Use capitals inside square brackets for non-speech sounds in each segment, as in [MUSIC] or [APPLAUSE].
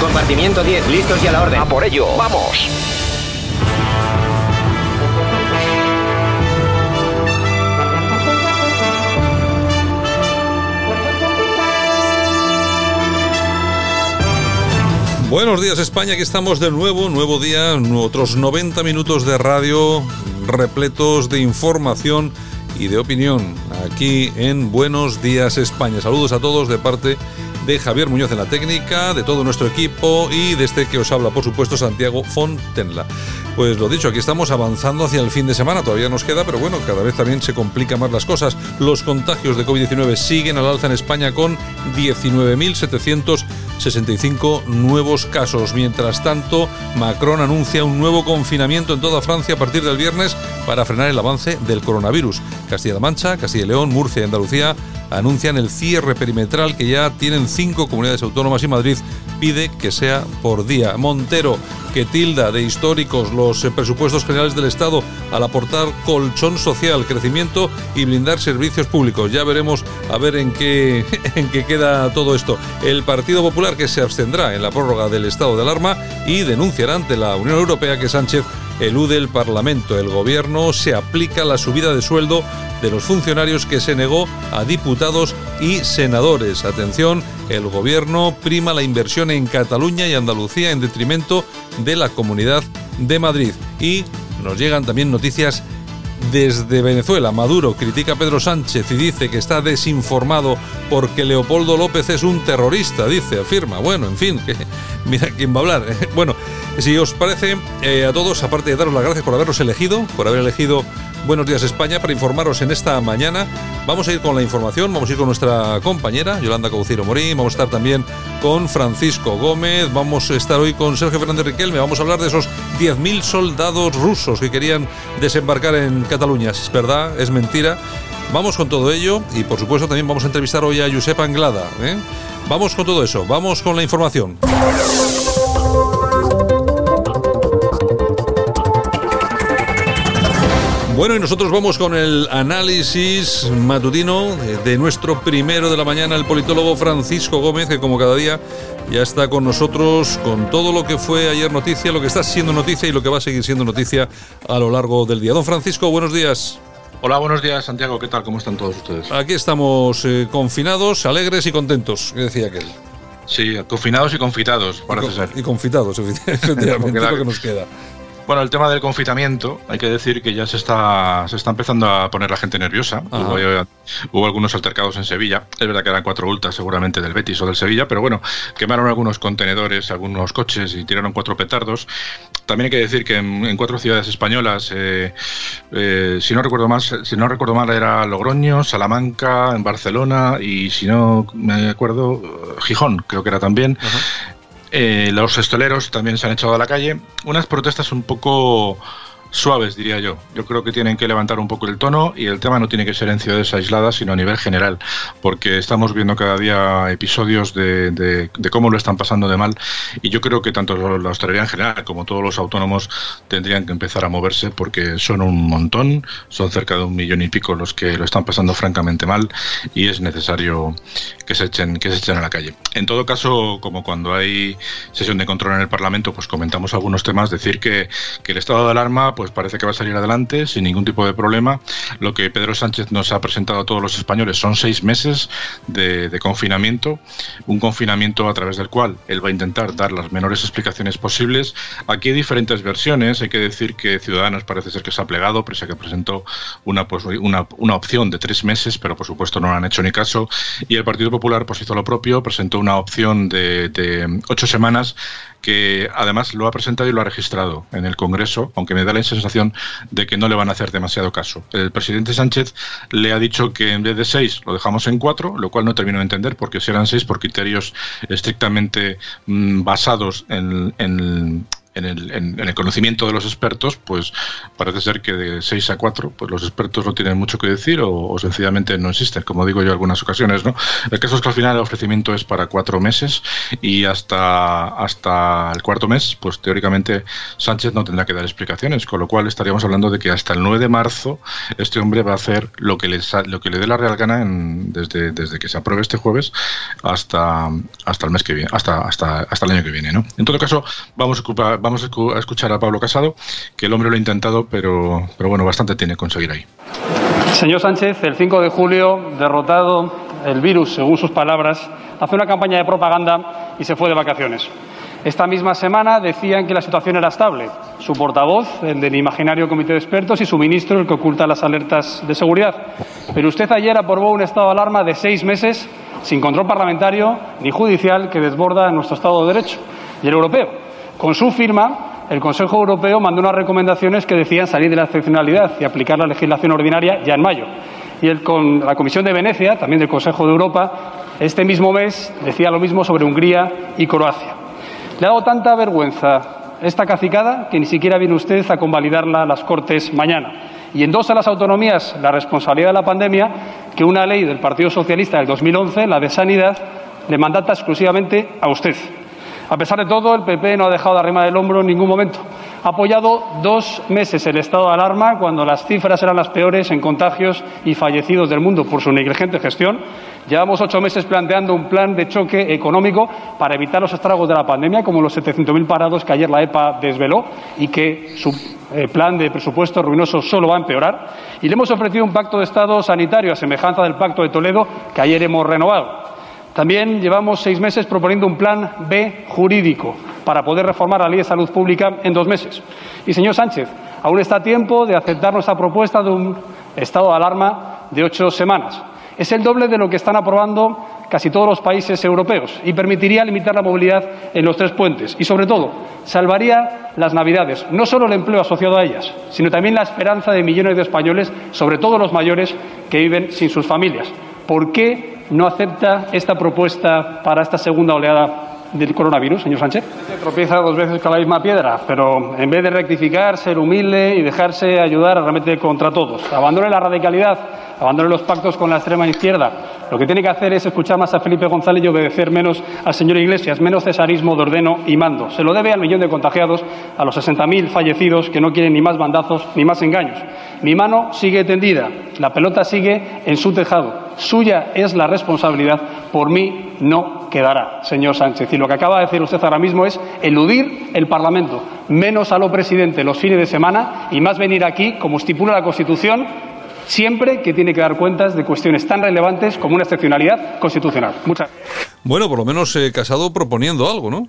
Compartimiento 10, listos y a la orden. A por ello, vamos. Buenos días España, aquí estamos de nuevo, nuevo día, otros 90 minutos de radio repletos de información y de opinión aquí en Buenos días España. Saludos a todos de parte de Javier Muñoz en la técnica, de todo nuestro equipo y de este que os habla, por supuesto, Santiago Fontenla. Pues lo dicho, aquí estamos avanzando hacia el fin de semana, todavía nos queda, pero bueno, cada vez también se complican más las cosas. Los contagios de COVID-19 siguen al alza en España con 19.765 nuevos casos. Mientras tanto, Macron anuncia un nuevo confinamiento en toda Francia a partir del viernes para frenar el avance del coronavirus. Castilla-La Mancha, Castilla y León, Murcia y Andalucía anuncian el cierre perimetral que ya tienen cinco comunidades autónomas y Madrid pide que sea por día. Montero, que tilda de históricos los presupuestos generales del Estado al aportar colchón social, crecimiento y blindar servicios públicos. Ya veremos a ver en qué, [LAUGHS] en qué queda todo esto. El Partido Popular que se abstendrá en la prórroga del estado de alarma y denunciará ante la Unión Europea que Sánchez elude el Parlamento. El Gobierno se aplica la subida de sueldo de los funcionarios que se negó a diputados y senadores. Atención, el Gobierno prima la inversión en Cataluña y Andalucía en detrimento de la Comunidad de Madrid. Y nos llegan también noticias desde Venezuela, Maduro critica a Pedro Sánchez y dice que está desinformado porque Leopoldo López es un terrorista, dice, afirma. Bueno, en fin, [LAUGHS] que, mira quién va a hablar. Bueno, si os parece, eh, a todos, aparte de daros las gracias por habernos elegido, por haber elegido Buenos Días España para informaros en esta mañana, vamos a ir con la información, vamos a ir con nuestra compañera Yolanda Cauciro Morín, vamos a estar también con Francisco Gómez, vamos a estar hoy con Sergio Fernández Riquelme, vamos a hablar de esos 10.000 soldados rusos que querían desembarcar en Cataluña. ¿Es verdad? ¿Es mentira? Vamos con todo ello y por supuesto también vamos a entrevistar hoy a Josep Anglada. ¿eh? Vamos con todo eso, vamos con la información. Bueno, y nosotros vamos con el análisis matutino de nuestro primero de la mañana, el politólogo Francisco Gómez, que como cada día ya está con nosotros con todo lo que fue ayer noticia, lo que está siendo noticia y lo que va a seguir siendo noticia a lo largo del día. Don Francisco, buenos días. Hola, buenos días, Santiago. ¿Qué tal? ¿Cómo están todos ustedes? Aquí estamos eh, confinados, alegres y contentos, que decía aquel. Sí, confinados y confitados, parece y ser. Y confitados, [LAUGHS] efectivamente, lo que nos queda. Bueno, el tema del confitamiento, hay que decir que ya se está, se está empezando a poner la gente nerviosa. Hubo, hubo, algunos altercados en Sevilla. Es verdad que eran cuatro ultas seguramente del Betis o del Sevilla, pero bueno, quemaron algunos contenedores, algunos coches y tiraron cuatro petardos. También hay que decir que en, cuatro ciudades españolas, eh, eh, si no recuerdo más, si no recuerdo mal, era Logroño, Salamanca, en Barcelona y si no me acuerdo, Gijón, creo que era también. Eh, los estoleros también se han echado a la calle. Unas protestas un poco suaves, diría yo. Yo creo que tienen que levantar un poco el tono y el tema no tiene que ser en ciudades aisladas, sino a nivel general, porque estamos viendo cada día episodios de, cómo lo están pasando de mal y yo creo que tanto la hostelería en general como todos los autónomos tendrían que empezar a moverse porque son un montón, son cerca de un millón y pico los que lo están pasando francamente mal y es necesario que se echen, que se echen a la calle. En todo caso, como cuando hay sesión de control en el Parlamento, pues comentamos algunos temas, decir que, que el estado de alarma, pues pues parece que va a salir adelante sin ningún tipo de problema. Lo que Pedro Sánchez nos ha presentado a todos los españoles son seis meses de, confinamiento, un confinamiento a través del cual él va a intentar dar las menores explicaciones posibles. Aquí hay diferentes versiones, hay que decir que Ciudadanos parece ser que se ha plegado, pese a que presentó una, pues, opción de tres meses, pero por supuesto no han hecho ni caso. Y el Partido Popular pues hizo lo propio, presentó una opción de ocho semanas que además lo ha presentado y lo ha registrado en el Congreso, aunque me da la sensación de que no le van a hacer demasiado caso. El presidente Sánchez le ha dicho que en vez de seis lo dejamos en cuatro, lo cual no termino de entender porque si eran seis por criterios estrictamente mm, basados en, en en el, en, el, conocimiento de los expertos, pues parece ser que de 6 a 4, pues los expertos no tienen mucho que decir o, sencillamente no existen, como digo yo en algunas ocasiones, ¿no? El caso es que al final el ofrecimiento es para cuatro meses y hasta, hasta el cuarto mes, pues teóricamente Sánchez no tendrá que dar explicaciones, con lo cual estaríamos hablando de que hasta el 9 de marzo este hombre va a hacer lo que le, lo que le dé la real gana en, desde, desde que se apruebe este jueves hasta, hasta el mes que viene, hasta, hasta, hasta el año que viene, ¿no? En todo caso, vamos a ocupar vamos a escuchar a Pablo Casado, que el hombre lo ha intentado, pero, pero bueno, bastante tiene que conseguir ahí. Señor Sánchez, el 5 de julio, derrotado el virus, según sus palabras, hace una campaña de propaganda y se fue de vacaciones. Esta misma semana decían que la situación era estable. Su portavoz, el del imaginario comité de expertos, y su ministro, el que oculta las alertas de seguridad. Pero usted ayer aprobó un estado de alarma de seis meses sin control parlamentario ni judicial que desborda nuestro Estado de Derecho y el europeo. Con su firma, el Consejo Europeo mandó unas recomendaciones que decían salir de la excepcionalidad y aplicar la legislación ordinaria ya en mayo. Y el, con la Comisión de Venecia, también del Consejo de Europa, este mismo mes decía lo mismo sobre Hungría y Croacia. Le ha dado tanta vergüenza esta cacicada que ni siquiera viene usted a convalidarla a las Cortes mañana. Y endosa a las autonomías la responsabilidad de la pandemia que una ley del Partido Socialista del 2011, la de Sanidad, le mandata exclusivamente a usted. A pesar de todo, el PP no ha dejado de arrimar el hombro en ningún momento. Ha apoyado dos meses el estado de alarma cuando las cifras eran las peores en contagios y fallecidos del mundo por su negligente gestión. Llevamos ocho meses planteando un plan de choque económico para evitar los estragos de la pandemia, como los 700.000 parados que ayer la EPA desveló y que su eh, plan de presupuesto ruinoso solo va a empeorar. Y le hemos ofrecido un pacto de Estado sanitario a semejanza del pacto de Toledo que ayer hemos renovado. También llevamos seis meses proponiendo un plan B jurídico para poder reformar la ley de salud pública en dos meses. Y, señor Sánchez, aún está a tiempo de aceptar nuestra propuesta de un estado de alarma de ocho semanas. Es el doble de lo que están aprobando casi todos los países europeos y permitiría limitar la movilidad en los tres puentes y, sobre todo, salvaría las Navidades, no solo el empleo asociado a ellas, sino también la esperanza de millones de españoles, sobre todo los mayores, que viven sin sus familias. ¿Por qué no acepta esta propuesta para esta segunda oleada del coronavirus, señor Sánchez? Se tropieza dos veces con la misma piedra, pero en vez de rectificar, ser humilde y dejarse ayudar, realmente contra todos. Abandone la radicalidad, abandone los pactos con la extrema izquierda. Lo que tiene que hacer es escuchar más a Felipe González y obedecer menos al señor Iglesias, menos cesarismo de ordeno y mando. Se lo debe al millón de contagiados, a los 60.000 fallecidos que no quieren ni más bandazos ni más engaños. Mi mano sigue tendida, la pelota sigue en su tejado. Suya es la responsabilidad, por mí no quedará, señor Sánchez. Y lo que acaba de decir usted ahora mismo es eludir el Parlamento, menos a lo presidente los fines de semana y más venir aquí, como estipula la Constitución, siempre que tiene que dar cuentas de cuestiones tan relevantes como una excepcionalidad constitucional. Muchas Bueno, por lo menos he Casado proponiendo algo, ¿no?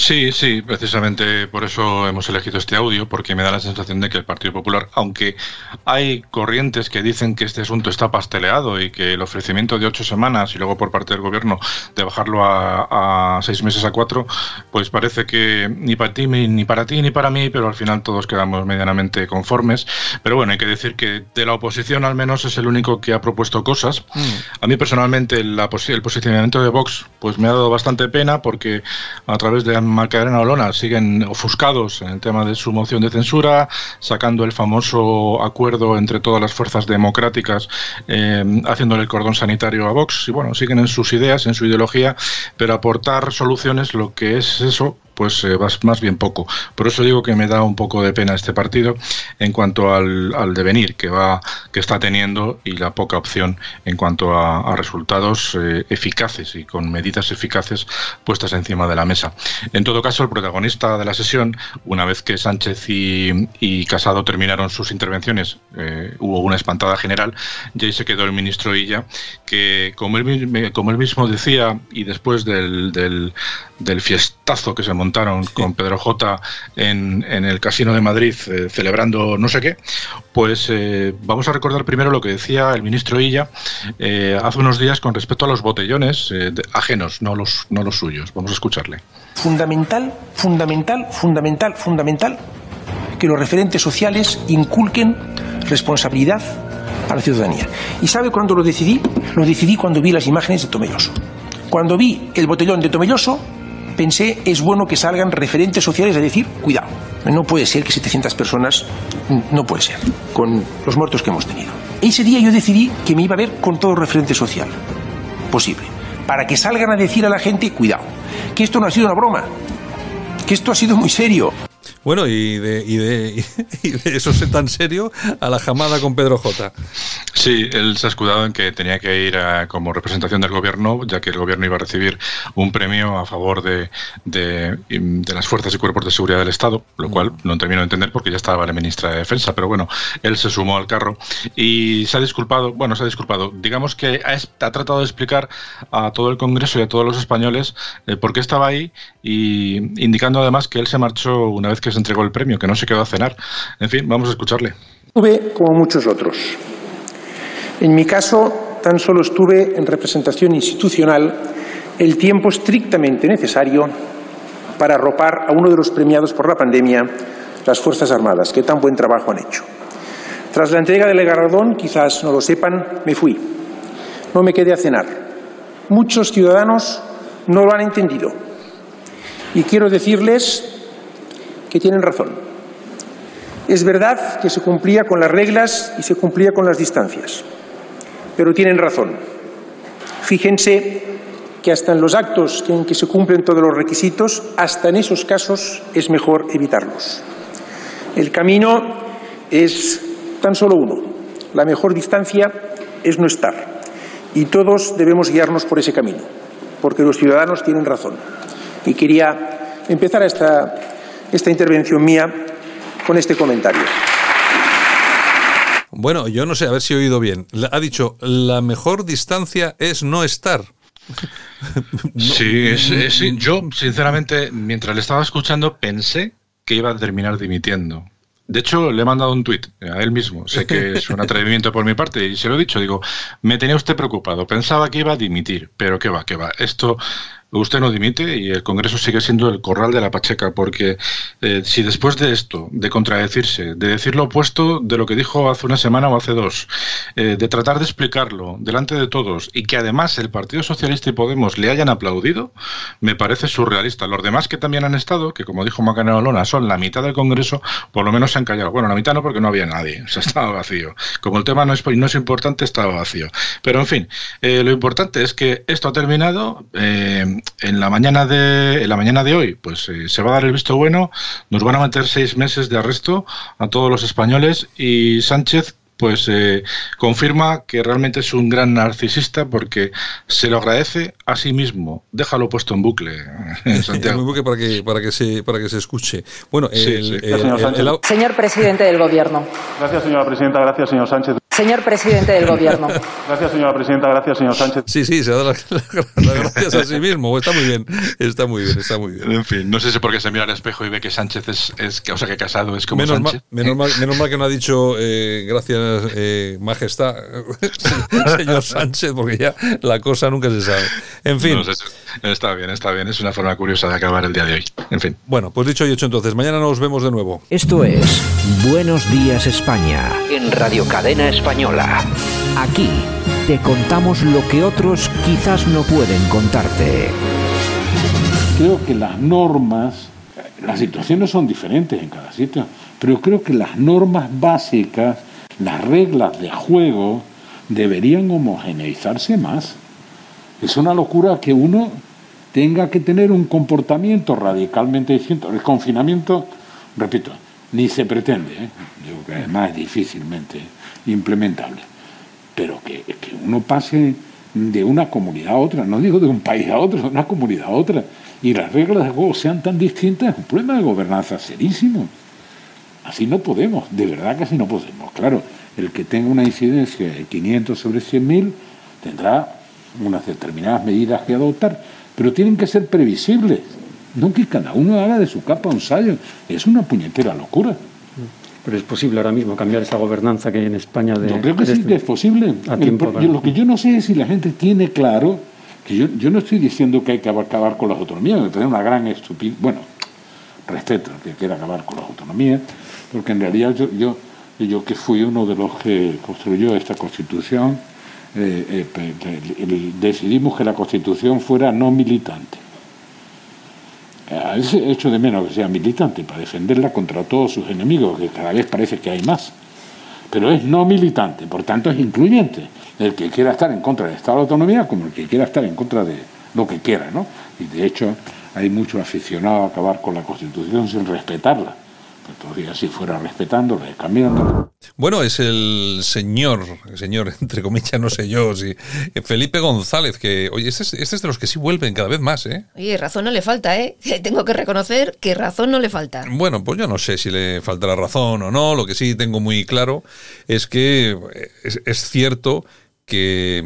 Sí, sí, precisamente por eso hemos elegido este audio, porque me da la sensación de que el Partido Popular, aunque hay corrientes que dicen que este asunto está pasteleado y que el ofrecimiento de ocho semanas y luego por parte del Gobierno de bajarlo a, seis meses a cuatro, pues parece que ni para ti, ni para ti, ni para mí, pero al final todos quedamos medianamente conformes. Pero bueno, hay que decir que de la oposición al menos es el único que ha propuesto cosas. Mm. A mí personalmente el posicionamiento de Vox pues me ha dado bastante pena porque a través de Macarena Olona siguen ofuscados en el tema de su moción de censura, sacando el famoso acuerdo entre todas las fuerzas democráticas, eh, haciéndole el cordón sanitario a Vox. Y bueno, siguen en sus ideas, en su ideología, pero aportar soluciones, lo que es eso, pues eh, más bien poco. Por eso digo que me da un poco de pena este partido en cuanto al, devenir que va que está teniendo y la poca opción en cuanto a, resultados eh, eficaces y con medidas eficaces puestas encima de la mesa. En todo caso, el protagonista de la sesión, una vez que Sánchez y, Casado terminaron sus intervenciones, eh, hubo una espantada general y ahí se quedó el ministro Illa, que como él, como él mismo decía y después del, del, del fiestazo que se montó con Pedro J en, el Casino de Madrid eh, celebrando no sé qué, pues eh, vamos a recordar primero lo que decía el ministro Illa eh, hace unos días con respecto a los botellones ajenos, no los, no los suyos. Vamos a escucharle. Fundamental, fundamental, fundamental, fundamental que los referentes sociales inculquen responsabilidad a la ciudadanía. ¿Y sabe cuándo lo decidí? Lo decidí cuando vi las imágenes de Tomelloso. Cuando vi el botellón de Tomelloso, pensé, es bueno que salgan referentes sociales a decir, cuidado, no puede ser que 700 personas, no puede ser, con los muertos que hemos tenido. Ese día yo decidí que me iba a ver con todo referente social posible, para que salgan a decir a la gente, cuidado, que esto no ha sido una broma, que esto ha sido muy serio. Bueno, y de, y de, [LAUGHS] y de eso es tan serio a la jamada con Pedro J. Sí, él se ha escudado en que tenía que ir a, como representación del gobierno, ya que el gobierno iba a recibir un premio a favor de, de, de las fuerzas y cuerpos de seguridad del Estado, lo cual no termino de entender porque ya estaba la ministra de Defensa, pero bueno, él se sumó al carro y se ha disculpado, bueno, se ha disculpado, digamos que ha, ha tratado de explicar a todo el Congreso y a todos los españoles eh, por qué estaba ahí y indicando además que él se marchó una vez que se entregó el premio, que no se quedó a cenar. En fin, vamos a escucharle. Estuve como muchos otros. En mi caso, tan solo estuve en representación institucional el tiempo estrictamente necesario para arropar a uno de los premiados por la pandemia, las Fuerzas Armadas, que tan buen trabajo han hecho. Tras la entrega del galardón, quizás no lo sepan, me fui. No me quedé a cenar. Muchos ciudadanos no lo han entendido. Y quiero decirles que tienen razón. Es verdad que se cumplía con las reglas y se cumplía con las distancias, pero tienen razón. Fíjense que hasta en los actos en que se cumplen todos los requisitos, hasta en esos casos es mejor evitarlos. El camino es tan solo uno. La mejor distancia es no estar. Y todos debemos guiarnos por ese camino, porque los ciudadanos tienen razón. Y quería empezar esta esta intervención mía con este comentario. Bueno, yo no sé, a ver si he oído bien. Ha dicho, la mejor distancia es no estar. [LAUGHS] Sí, es, es, yo sinceramente, mientras le estaba escuchando, pensé que iba a terminar dimitiendo. De hecho, le he mandado un tuit a él mismo. Sé que es un atrevimiento por mi parte y se lo he dicho. Digo, me tenía usted preocupado. Pensaba que iba a dimitir, pero qué va, qué va. Esto usted no dimite y el Congreso sigue siendo el corral de la Pacheca, porque eh, si después de esto, de contradecirse, de decir lo opuesto de lo que dijo hace una semana o hace dos, eh, de tratar de explicarlo delante de todos y que además el Partido Socialista y Podemos le hayan aplaudido, me parece surrealista. Los demás que también han estado, que como dijo Macaneo Olona, son la mitad del Congreso, por lo menos se han callado. Bueno, la mitad no porque no había nadie, [LAUGHS] o sea, estaba vacío. Como el tema no es, no es importante, estaba vacío. Pero en fin, eh, lo importante es que esto ha terminado. Eh, en la mañana de en la mañana de hoy, pues eh, se va a dar el visto bueno, nos van a meter seis meses de arresto a todos los españoles y Sánchez pues eh, confirma que realmente es un gran narcisista porque se lo agradece a sí mismo. Déjalo puesto en bucle, [LAUGHS] Santiago. en bucle para que, para que, se, para que se escuche. Bueno, sí, el, sí. el, señor, el, señor presidente del Gobierno. Gracias, señora presidenta. Gracias, señor Sánchez. Señor presidente del Gobierno. [LAUGHS] Gracias, señora presidenta. Gracias, señor Sánchez. Sí, sí, se da las [LAUGHS] la, gracias a sí mismo. Está muy bien. Está muy bien, está muy bien. En fin, no sé si por qué se mira al espejo y ve que Sánchez es, es o sea, que Casado es como menos Sánchez. Mal, menos, mal, [LAUGHS] menos mal que no ha dicho eh, gracias, eh, majestad, señor Sánchez, porque ya la cosa nunca se sabe. En fin. No, está bien, está bien. Es una forma curiosa de acabar el día de hoy. En fin. Bueno, pues dicho y hecho entonces. Mañana nos vemos de nuevo. Esto es Buenos Días España. En Radio Cadena Española. Aquí te contamos lo que otros quizás no pueden contarte. Creo que las normas, las situaciones son diferentes en cada sitio, pero creo que las normas básicas, las reglas de juego, deberían homogeneizarse más. Es una locura que uno tenga que tener un comportamiento radicalmente distinto. El confinamiento, repito, ni se pretende, ¿eh? yo que además es difícilmente implementable pero que, que, uno pase de una comunidad a otra, no digo de un país a otro, de una comunidad a otra, y las reglas de juego sean tan distintas, es un problema de gobernanza serísimo. Así no podemos, de verdad que así no podemos. Claro, el que tenga una incidencia de 500 sobre 100.000 tendrá unas determinadas medidas que adoptar, pero tienen que ser previsibles, no que cada uno haga de su capa un sallo. Es una puñetera locura. Pero es posible ahora mismo cambiar esa gobernanza que hay en España de. Yo creo que sí este, que es posible. A tiempo El, yo, lo que yo no sé es si la gente tiene claro que yo, yo no estoy diciendo que hay que acabar con las autonomías, me parece una gran estupidez. Bueno, respeto que quiera acabar con las autonomías, porque en realidad yo, yo, yo que fui uno de los que construyó esta Constitución, eh, eh, decidimos que la Constitución fuera no militante. Veces hecho de menos que sea militante para defenderla contra todos sus enemigos, que cada vez parece que hay más. Pero es no militante, por tanto es incluyente. El que quiera estar en contra del Estado de Autonomía como el que quiera estar en contra de lo que quiera, ¿no? Y de hecho hay mucho aficionado a acabar con la Constitución sin respetarla todavía si fuera respetándola y cambiándola. Bueno, es el señor, el señor, [LAUGHS] entre comillas, no sé yo, si, Felipe González, que, oye, este es, este es de los que sí vuelven cada vez más, ¿eh? Oye, razón no le falta, ¿eh? [LAUGHS] Tengo que reconocer que razón no le falta. Bueno, pues yo no sé si le faltará razón o no, lo que sí tengo muy claro es que es, es cierto que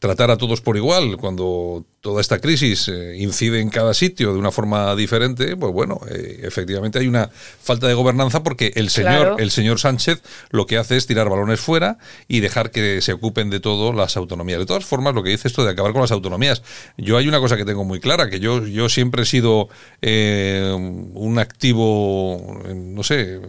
tratar a todos por igual cuando toda esta crisis eh, incide en cada sitio de una forma diferente, pues bueno, eh, efectivamente hay una falta de gobernanza porque el señor, el señor Sánchez lo que hace es tirar balones fuera y dejar que se ocupen de todo las autonomías. De todas formas, lo que dice esto de acabar con las autonomías, yo hay una cosa que tengo muy clara, que yo, yo siempre he sido eh, un activo, no sé,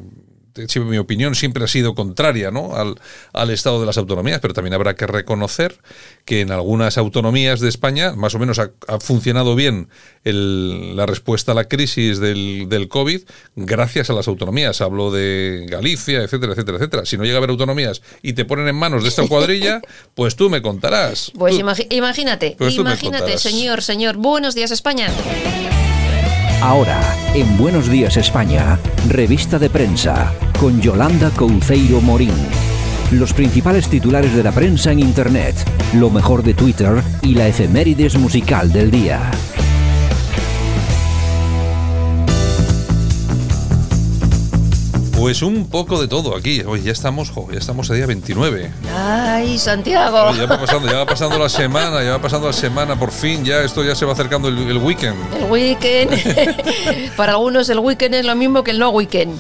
mi opinión siempre ha sido contraria ¿no? al, estado de las autonomías, pero también habrá que reconocer que en algunas autonomías de España más o menos ha, funcionado bien la respuesta a la crisis del, del, COVID gracias a las autonomías. Hablo de Galicia, etcétera, etcétera, etcétera. Si no llega a haber autonomías y te ponen en manos de esta cuadrilla, [LAUGHS] pues tú me contarás. Pues imagínate, pues imagínate, señor, señor. Buenos días, España. Ahora, en Buenos Días España, revista de prensa, con Yolanda Couceiro Morín. Los principales titulares de la prensa en Internet, lo mejor de Twitter y la efemérides musical del día. Pues un poco de todo aquí. Hoy ya estamos, ya estamos a día 29. Ay, Santiago. ya, va pasando, ya va pasando la semana, ya va pasando la semana, por fin, ya esto ya se va acercando el, el weekend. El weekend. [LAUGHS] Para algunos el weekend es lo mismo que el no weekend.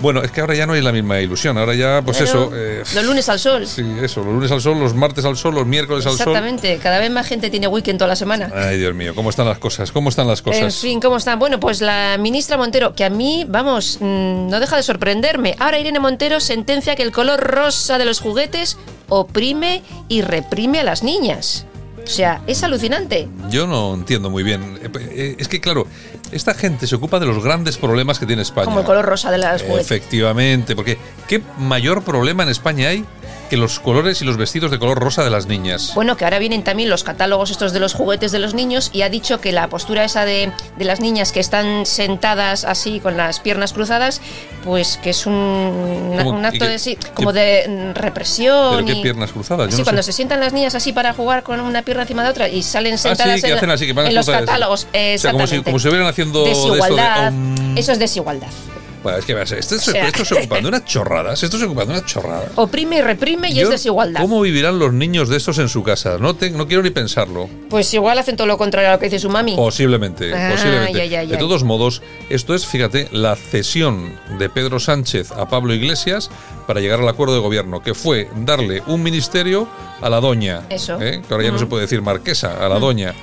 Bueno, es que ahora ya no hay la misma ilusión. Ahora ya, pues eso. Eh, los lunes al sol. Sí, eso. Los lunes al sol, los martes al sol, los miércoles al sol. Exactamente. Cada vez más gente tiene weekend toda la semana. Ay, Dios mío. ¿Cómo están las cosas? ¿Cómo están las cosas? En fin, ¿cómo están? Bueno, pues la ministra Montero, que a mí, vamos, mm, no deja de sorprenderme. Ahora Irene Montero sentencia que el color rosa de los juguetes oprime y reprime a las niñas. O sea, es alucinante. Yo no entiendo muy bien. Eh, eh, es que, claro, esta gente se ocupa de los grandes problemas que tiene España. Como el color rosa de las juguetes. Efectivamente, porque ¿qué mayor problema en España hay que los colores y los vestidos de color rosa de las niñas. Bueno, que ahora vienen también los catálogos estos de los juguetes de los niños y ha dicho que la postura esa de, de las niñas que están sentadas así con las piernas cruzadas, pues que es un, un acto de sí, como de represión. ¿Pero qué piernas cruzadas? sí, cuando se sientan las niñas así para jugar con una pierna encima de otra y salen ah, sentadas en, los catálogos. O sea, como si, como si hubieran haciendo desigualdad. Eso es desigualdad es que esto, esto se [LAUGHS] ocupa de unas chorradas, esto se ocupa de unas chorradas. Oprime y reprime y es desigualdad. ¿Cómo vivirán los niños de estos en su casa? No, no quiero ni pensarlo. Pues igual hacen todo lo contrario a lo que dice su mami. Posiblemente, ah, posiblemente. de todos modos, esto es, fíjate, la cesión de Pedro Sánchez a Pablo Iglesias para llegar al acuerdo de gobierno, que fue darle un ministerio a la doña. Eso. ¿eh? Que ahora ya no se puede decir marquesa, a la doña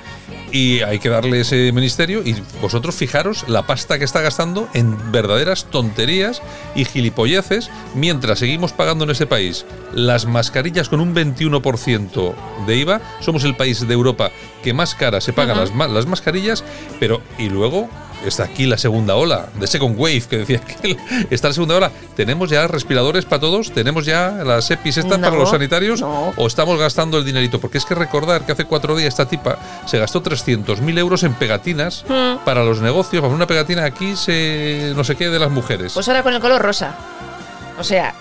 y hay que darle ese ministerio y vosotros fijaros la pasta que está gastando en verdaderas tonterías y gilipolleces mientras seguimos pagando en este país las mascarillas con un 21% de IVA. Somos el país de Europa que más cara se pagan las, las mascarillas, pero y luego está aquí la segunda ola, de Second Wave, que decía que está la segunda ola. ¿Tenemos ya respiradores para todos? ¿Tenemos ya las EPIs estas para los sanitarios? ¿O estamos gastando el dinerito? Porque es que recordar que hace cuatro días esta tipa se gastó 300.000 euros en pegatinas hmm. para los negocios. Para una pegatina aquí se no sé qué de las mujeres. Pues ahora con el color rosa. O sea,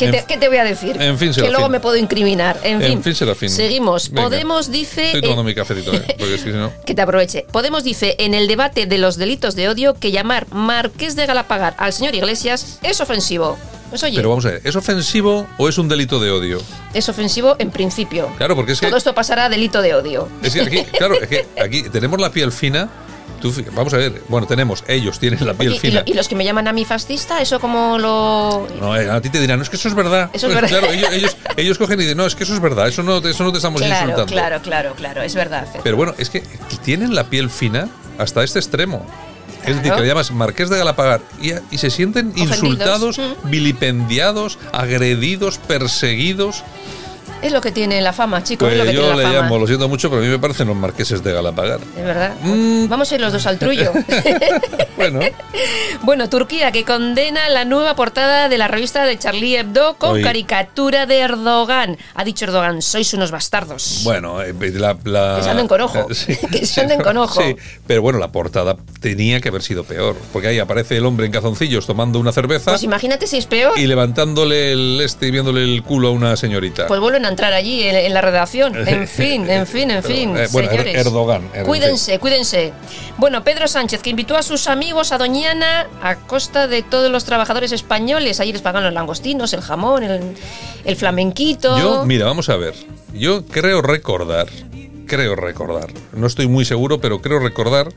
¿Qué te, voy a decir? En fin, Que luego me puedo incriminar. En, fin, seguimos. Podemos dice. Estoy tomando mi cafecito, ¿eh? Porque es que si no. [LAUGHS] Que te aproveche. Podemos dice en el debate de los delitos de odio que llamar Marqués de Galapagar al señor Iglesias es ofensivo. Pues oye, Pero vamos a ver, ¿es ofensivo o es un delito de odio? Es ofensivo en principio. Claro, porque es que. Todo esto pasará a delito de odio. Es que aquí, claro, es que [LAUGHS] aquí tenemos la piel fina vamos a ver, bueno, tenemos, ellos tienen la piel fina. Y, los que me llaman a mí fascista, ¿eso como lo...? No, eh, a ti te dirán, no, es que eso es verdad. Eso es verdad. [LAUGHS] Claro, ellos, ellos, cogen y dicen, no, es que eso es verdad, eso no, eso no te estamos insultando. Claro, claro, claro, es verdad. Pero bueno, es que tienen la piel fina hasta este extremo. Es decir, que le llamas Marqués de Galapagar y, y se sienten insultados, Mm. vilipendiados, agredidos, perseguidos. Es lo que tiene la fama, chicos. Pues es lo que yo tiene le la fama. llamo, lo siento mucho, pero a mí me parecen los marqueses de Galapagar. Es verdad. Mm. Vamos a ir los dos al trullo. [LAUGHS] [LAUGHS] Bueno, bueno, Turquía que condena la nueva portada de la revista de Charlie Hebdo con caricatura de Erdogan. Ha dicho Erdogan, sois unos bastardos. bueno, eh, la, la- Que se anden con ojo. [LAUGHS] Sí, Que se anden con ojo. Sí, pero bueno, la portada tenía que haber sido peor, porque ahí aparece el hombre en calzoncillos tomando una cerveza Pues imagínate si es peor. y levantándole el este y viéndole el culo a una señorita. Pues vuelven a entrar allí en, en la redacción. En fin, en fin, en [LAUGHS] Pero, fin. eh, bueno, Er- señores. Erdogan, Er- Cuídense, cuídense. Bueno, Pedro Sánchez, que invitó a sus amigos a Doñana a costa de todos los trabajadores españoles. Allí les pagaron los langostinos, el jamón, el, el flamenquito. Yo, mira, vamos a ver. Yo creo recordar, creo recordar, no estoy muy seguro, pero creo recordar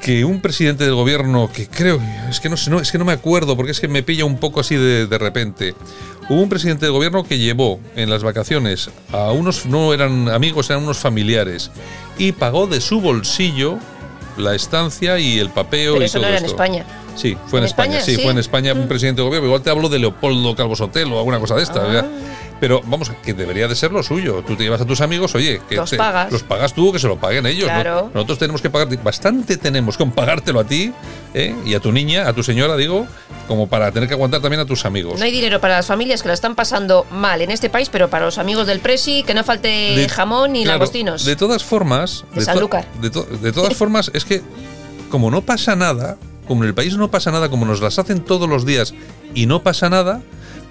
que un presidente del gobierno que creo, es que no no, es que no me acuerdo porque es que me pilla un poco así de, de repente. Hubo un presidente del gobierno que llevó en las vacaciones a unos, no eran amigos, eran unos familiares, y pagó de su bolsillo la estancia y el papeo Pero y eso todo no era en esto. España. Sí, fue en, ¿En España, España? sí, Sí. fue en España un presidente de gobierno. Igual te hablo de Leopoldo Calvo Sotelo o alguna cosa de esta. Ah. Pero vamos, que debería de ser lo suyo. Tú te llevas a tus amigos, oye, que Los te- pagas. los pagas tú, que se lo paguen ellos. ¿no? Claro. Nosotros tenemos que pagar, bastante tenemos con pagártelo a ti ¿eh? y a tu niña, a tu señora, digo, como para tener que aguantar también a tus amigos. No hay dinero para las familias que la están pasando mal en este país, pero para los amigos del Presi, que no falte De- jamón ni claro, langostinos. De todas formas, De de, to- de todas formas, es que como no pasa nada, como en el país no pasa nada, como nos las hacen todos los días y no pasa nada,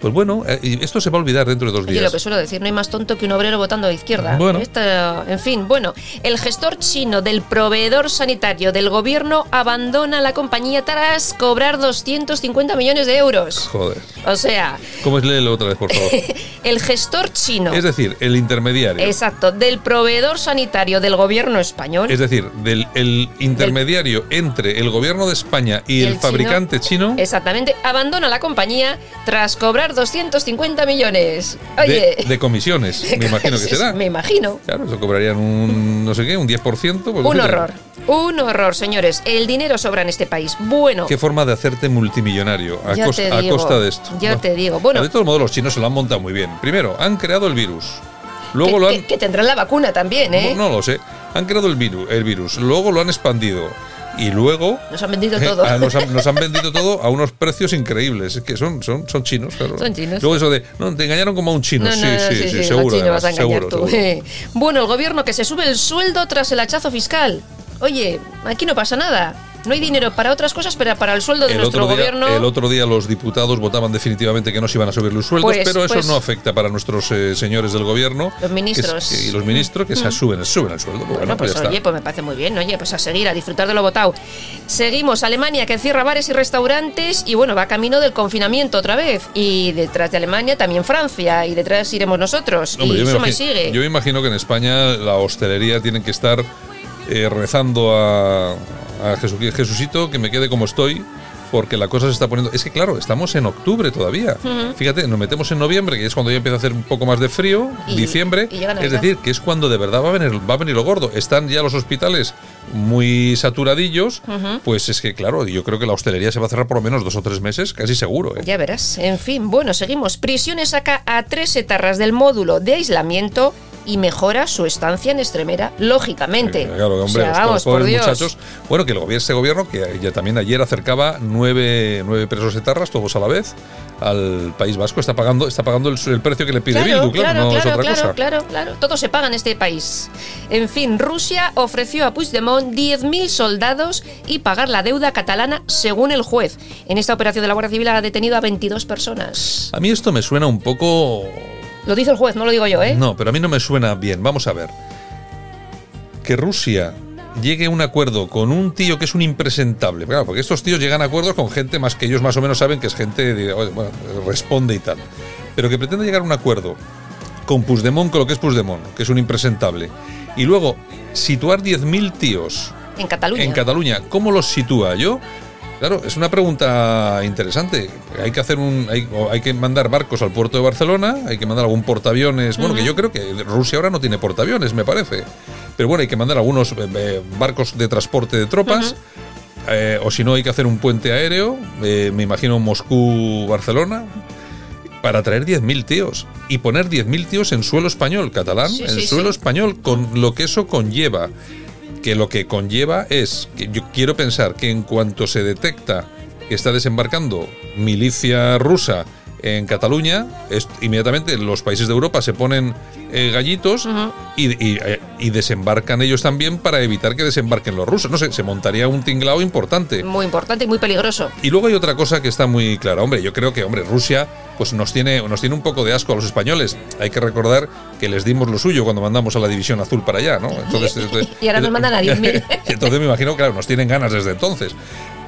pues bueno, eh, esto se va a olvidar dentro de dos Oye, días. lo que suelo decir, no hay más tonto que un obrero votando a izquierda. Bueno. Esta- en fin, bueno, el gestor chino del proveedor sanitario del gobierno abandona la compañía tras cobrar 250 millones de euros. Joder. O sea, ¿Cómo es léelo otra vez, por favor? [LAUGHS] el gestor chino, es decir, el intermediario. exacto, del proveedor sanitario del gobierno español, Es decir, del el intermediario entre el gobierno de España y, Y el, el fabricante chino, exactamente, abandona la compañía tras cobrar 250 millones. Oye, de, [LAUGHS] de comisiones, me imagino que será. Me imagino. Claro, eso cobrarían un, no sé qué, un 10%. pues Un horror. Un horror, señores. El dinero sobra en este país. Bueno, Qué forma de hacerte multimillonario a, Ya costa, a de esto. ya te digo. Bueno, de todos modos, los chinos se lo han montado muy bien. Primero, han creado el virus. Luego que, lo han. que- que tendrán la vacuna también, ¿eh? No, no lo sé. Han creado el virus, el virus. Luego lo han expandido. Y luego. Nos han vendido eh, todo. ah, nos, han, nos han [LAUGHS] vendido todo a unos precios increíbles. Es que son, son, son chinos, claro. Son chinos. Luego eso de. No, te engañaron como a un chino. No, sí, no, sí, sí, seguro. vas a tú. seguro. Bueno, el gobierno que se sube el sueldo tras el hachazo fiscal. Oye, aquí no pasa nada. No hay dinero para otras cosas, pero para el sueldo de El nuestro día, gobierno. el otro día los diputados votaban definitivamente que no se iban a subir los sueldos, Pues- pero eso pues- no afecta para nuestros eh, señores del gobierno. Los ministros. que- y los ministros que se Mm. suben, suben el sueldo. Bueno, Bueno, pues oye, pues me parece muy bien, oye, pues a seguir, a disfrutar de lo votado. Seguimos, Alemania que cierra bares y restaurantes y bueno, va camino del confinamiento otra vez. Y detrás de Alemania también Francia y detrás iremos nosotros. Hombre, y yo, me imagino, sigue. yo me imagino que en España la hostelería tiene que estar eh, rezando a, a Jesu- Jesucito que me quede como estoy. Porque la cosa se está poniendo. Es que, claro, estamos en octubre todavía. Fíjate, nos metemos en noviembre, que es cuando ya empieza a hacer un poco más de frío. Y- diciembre. y es decir, que es cuando de verdad va a, venir, va a venir lo gordo. Están ya los hospitales muy saturadillos. Pues es que, claro, yo creo que la hostelería se va a cerrar por lo menos dos o tres meses, casi seguro. ¿eh? Ya verás. En fin, bueno, seguimos. Prisiones saca a tres etarras del módulo de aislamiento y mejora su estancia en Extremera, lógicamente. Claro, hombre, o sea, vamos, por Dios. muchachos. Bueno, que el gobierno, este gobierno, que ya también ayer acercaba nueve, nueve presos etarras, todos a la vez, al País Vasco, está pagando, está pagando el, el precio que le pide Claro, Bildu, claro, claro, no es claro, otra claro, cosa. claro, claro. Todo se paga en este país. En fin, Rusia ofreció a Puigdemont 10.000 soldados y pagar la deuda catalana según el juez. En esta operación de la Guardia Civil ha detenido a 22 personas. A mí esto me suena un poco. Lo dice el juez, no lo digo yo, ¿eh? No, pero a mí no me suena bien. Vamos a ver. Que Rusia llegue a un acuerdo con un tío que es un impresentable. Claro, porque estos tíos llegan a acuerdos con gente más que ellos más o menos saben que es gente, de, bueno, responde y tal. Pero que pretende llegar a un acuerdo con Puigdemont, con lo que es Puigdemont, que es un impresentable. Y luego situar 10.000 tíos En Cataluña. en Cataluña, ¿cómo los sitúa? Yo, claro, es una pregunta interesante. Hay que hacer un, hay, hay que mandar barcos al puerto de Barcelona, hay que mandar algún portaaviones. Bueno, que yo creo que Rusia ahora no tiene portaaviones, me parece. Pero bueno, hay que mandar algunos eh, eh, barcos de transporte de tropas. eh, o si no, hay que hacer un puente aéreo, eh, me imagino Moscú-Barcelona, para traer 10.000 tíos y poner 10.000 tíos en suelo español, catalán, Sí, en sí, suelo sí. español, con lo que eso conlleva. Que lo que conlleva es que yo quiero pensar que en cuanto se detecta que está desembarcando milicia rusa en Cataluña, es- inmediatamente los países de Europa se ponen eh, gallitos y, y, eh, y desembarcan ellos también para evitar que desembarquen los rusos. No sé, se montaría un tinglao importante. Muy importante y muy peligroso. Y luego hay otra cosa que está muy clara. Hombre, yo creo que, hombre, Rusia pues nos tiene, nos tiene un poco de asco a los españoles. Hay que recordar que les dimos lo suyo cuando mandamos a la División Azul para allá, ¿no? Entonces, [LAUGHS] Y ahora nos mandan a 10.000. [LAUGHS] y entonces me imagino, claro, nos tienen ganas desde entonces.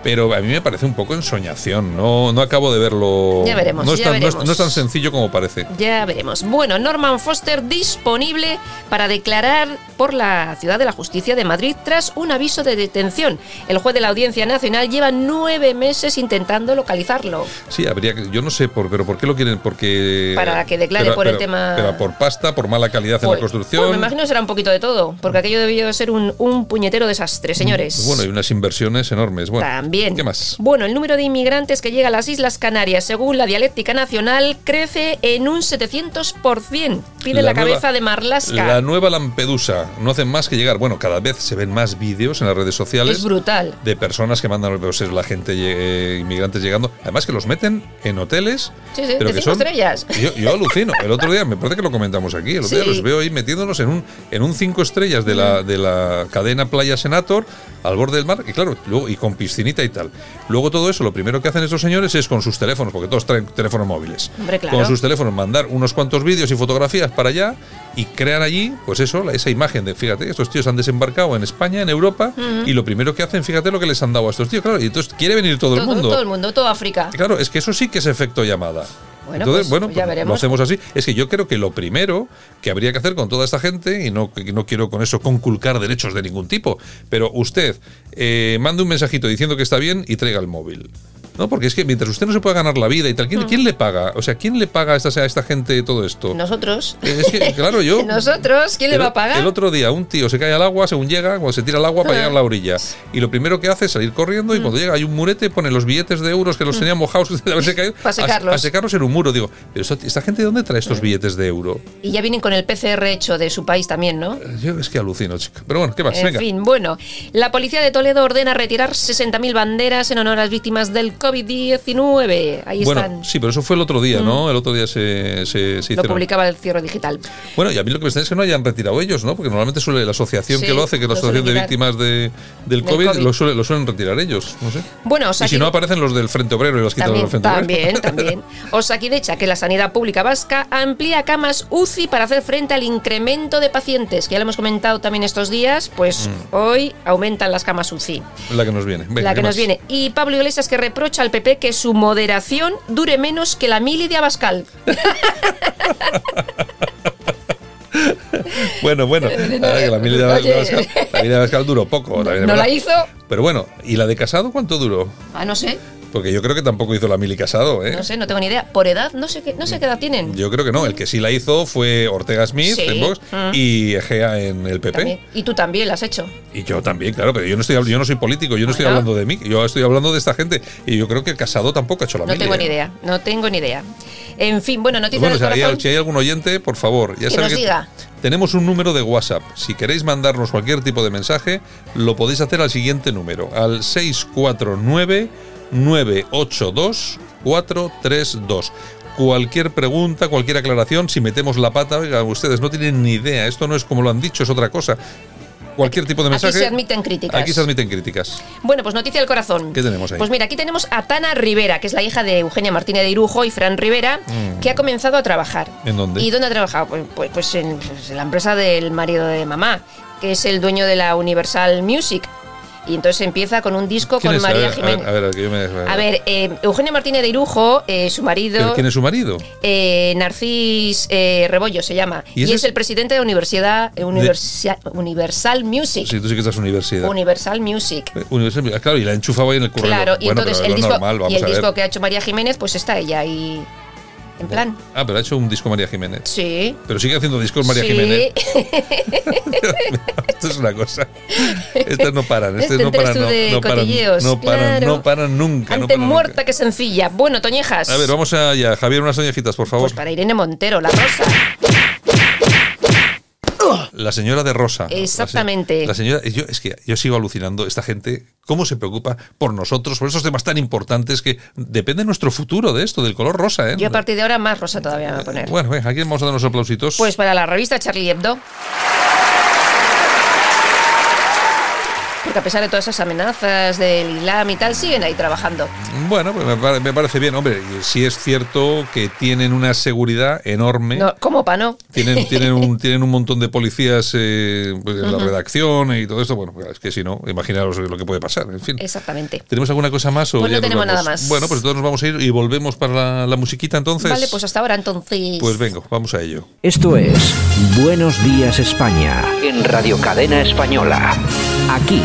Pero a mí me parece un poco ensoñación. No, no acabo de verlo. Ya veremos, no es, ya tan, no es- veremos. no es tan sencillo como parece. Ya veremos. Bueno, Norman Foster disponible para declarar por la Ciudad de la Justicia de Madrid tras un aviso de detención. El juez de la Audiencia Nacional lleva nueve meses intentando localizarlo. Sí, habría que. Yo no sé, por, pero ¿por qué lo quieren? Porque. Para que declare pero- por el tema- Pero por pasta, por mala calidad en Pues- la construcción. pues me imagino que será un poquito de todo, porque aquello debió de ser un, un puñetero desastre, señores. Pues bueno, hay unas inversiones enormes. Bueno, También. ¿Qué más? Bueno, el número de inmigrantes que llega a las Islas Canarias, según la dialéctica nacional, crece en un 700%. Pide la, nueva- cabeza de Marlasca. La nueva Lampedusa. No hacen más que llegar. Bueno, cada vez se ven más vídeos en las redes sociales. Es brutal. De personas que mandan pues, es la gente, eh, inmigrantes llegando. Además que los meten en hoteles. Sí, sí, pero de que cinco son- estrellas. Yo, yo alucino. El otro día, me parece que lo comentamos aquí. El otro día los veo ahí metiéndonos en un, en un cinco estrellas de la, de la cadena Playa Senator al borde del mar. Y claro, luego, y con piscinita y tal. Luego todo eso, lo primero que hacen estos señores es con sus teléfonos, porque todos traen teléfonos móviles. Hombre, claro. Con sus teléfonos mandar unos cuantos vídeos y fotografías para allá y crean allí, pues eso, esa imagen de, fíjate, estos tíos han desembarcado en España, en Europa, y lo primero que hacen, fíjate lo que les han dado a estos tíos, claro, y entonces quiere venir todo, el todo, mundo. todo el mundo, toda África. Claro, es que eso sí que es efecto llamada. Bueno, Entonces, pues, bueno, pues ya pues veremos. lo hacemos así. Es que yo creo que lo primero que habría que hacer con toda esta gente, y no, que no quiero con eso conculcar derechos de ningún tipo, pero usted eh, mande un mensajito diciendo que está bien y traiga el móvil. ¿No? Porque es que mientras usted no se puede ganar la vida y tal, ¿quién, Mm. quién le paga? O sea, ¿quién le paga a esta, a esta gente todo esto? Nosotros. Es que, claro, yo. [LAUGHS] Nosotros, ¿quién le va a pagar? El otro día un tío se cae al agua según llega, cuando se tira al agua para llegar a la [LAUGHS] orilla. Y lo primero que hace es salir corriendo y Mm. cuando llega hay un murete, pone los billetes de euros que los tenía mojados [LAUGHS] de haberse caído. Pa' a- secarlos. A, secarlos en un muro. Digo, pero esto- ¿esta gente de dónde trae estos billetes de euro? Y ya vienen con el PCR hecho de su país también, ¿no? Yo es que alucino, chica. Pero bueno, ¿qué más? En Venga. fin, bueno, la policía de Toledo ordena retirar 60.000 banderas en honor a las víctimas del COVID-19. Ahí bueno, están. sí, pero eso fue el otro día, ¿no? El otro día se, se, se Lo publicaba el cierre digital. Bueno, y a mí lo que me extraña es que no hayan retirado ellos, ¿no? Porque normalmente suele la asociación Sí, que lo hace, que es la asociación de víctimas de, del, Del COVID, COVID. Lo, suele- lo suelen retirar ellos, no sé. Bueno, o sea y si no aparecen los del Frente Obrero y los quitan También, del Frente Obrero. también, también. [LAUGHS] Osakidecha, que la sanidad pública vasca amplía camas UCI para hacer frente al incremento de pacientes, que ya lo hemos comentado también estos días, pues Mm. hoy aumentan las camas UCI. La que nos viene. Venga, la que ¿qué nos más? viene. Y Pablo Iglesias que reprocha al PP que su moderación dure menos que la mili de Abascal. [LAUGHS] Bueno, bueno. La mili de. Abascal, la mili de Abascal duró poco. ¿No la hizo? Pero bueno, ¿y la de Casado cuánto duró? Ah, no sé, Porque yo creo que tampoco hizo la mili Casado, ¿eh? no sé, no tengo ni idea. Por edad, no sé qué, no sé qué edad tienen. Yo creo que no. El que sí la hizo fue Ortega Smith Sí. en Vox Mm. y Egea en el PP. También. Y tú también la has hecho. Y yo también, claro, pero yo no estoy yo no soy político, yo no estoy hablando de mí, yo estoy hablando de esta gente. Y yo creo que Casado tampoco ha hecho la No mili. tengo ¿eh? ni idea, no tengo ni idea. En fin, bueno, noticias Bueno, del si hay, si hay algún oyente, por favor, ya Que nos que diga. tenemos un número de WhatsApp. Si queréis mandarnos cualquier tipo de mensaje, lo podéis hacer al siguiente número, al 649 982 432. Cualquier pregunta, cualquier aclaración, si metemos la pata, oiga, ustedes no tienen ni idea, esto no es como lo han dicho, es otra cosa. Cualquier tipo de Aquí mensaje. se admiten críticas. Aquí se admiten críticas. Bueno, pues noticia del corazón. ¿Qué tenemos ahí? Pues mira, aquí tenemos a Tana Rivera, que es la hija de Eugenia Martínez de Irujo y Fran Rivera, Mm. que ha comenzado a trabajar. ¿En dónde? ¿Y dónde ha trabajado? Pues, pues, pues en, pues en la empresa del marido de mamá, que es el dueño de la Universal Music. Y entonces empieza con un disco ¿Quién con? A María ver, a ver, Jiménez. A ver, que yo me- A ver, eh, Eugenia Martínez de Irujo, eh, su marido. ¿Pero quién es su marido? Eh, Narcis eh, Rebollo se llama. ¿Y Y, es el presidente de Universidad, eh, Universia- Universal Music. Sí, tú sí que estás universidad. Universal Music. Universal- Claro, y la enchufaba ahí en el curro. Claro, y entonces el disco, normal, y el a ver. disco que ha hecho María Jiménez, pues está ella ahí en plan. Ah, pero ha hecho un disco María Jiménez. Sí. Pero sigue haciendo discos María sí. Jiménez. [LAUGHS] Esto es una cosa. Estas no paran. Estas Este no paran. No, paran, no paran, claro. no paran nunca. Ante paran muerta nunca. que sencilla. Bueno, Toñejas. A ver, vamos allá. Javier, unas toñejitas, por favor. Pues para Irene Montero, la rosa. La señora de Rosa. Exactamente. La, se- la señora, yo, es que yo sigo alucinando, esta gente, cómo se preocupa por nosotros, por esos temas tan importantes que depende nuestro futuro de esto, del color rosa, ¿eh? Yo a partir de ahora más rosa todavía me voy a poner. Bueno, aquí vamos a dar unos aplausitos. Pues para la revista Charlie Hebdo. Porque a pesar de todas esas amenazas del Islam y tal, siguen ahí trabajando. Bueno, pues me, pare- me parece bien, hombre. Sí es cierto que tienen una seguridad enorme. No, ¿Cómo pa' no? Tienen, [LAUGHS] tienen, un, tienen un montón de policías eh, pues, en la redacción y todo esto. Bueno, es que si no, imaginaros lo que puede pasar. En fin. Exactamente. ¿Tenemos alguna cosa más? O Pues no tenemos nada más. Bueno, pues entonces nos vamos a ir y volvemos para la, la musiquita entonces. Vale, pues hasta ahora entonces. Pues venga, vamos a ello. Esto es Buenos Días España. En Radio Cadena Española. Aquí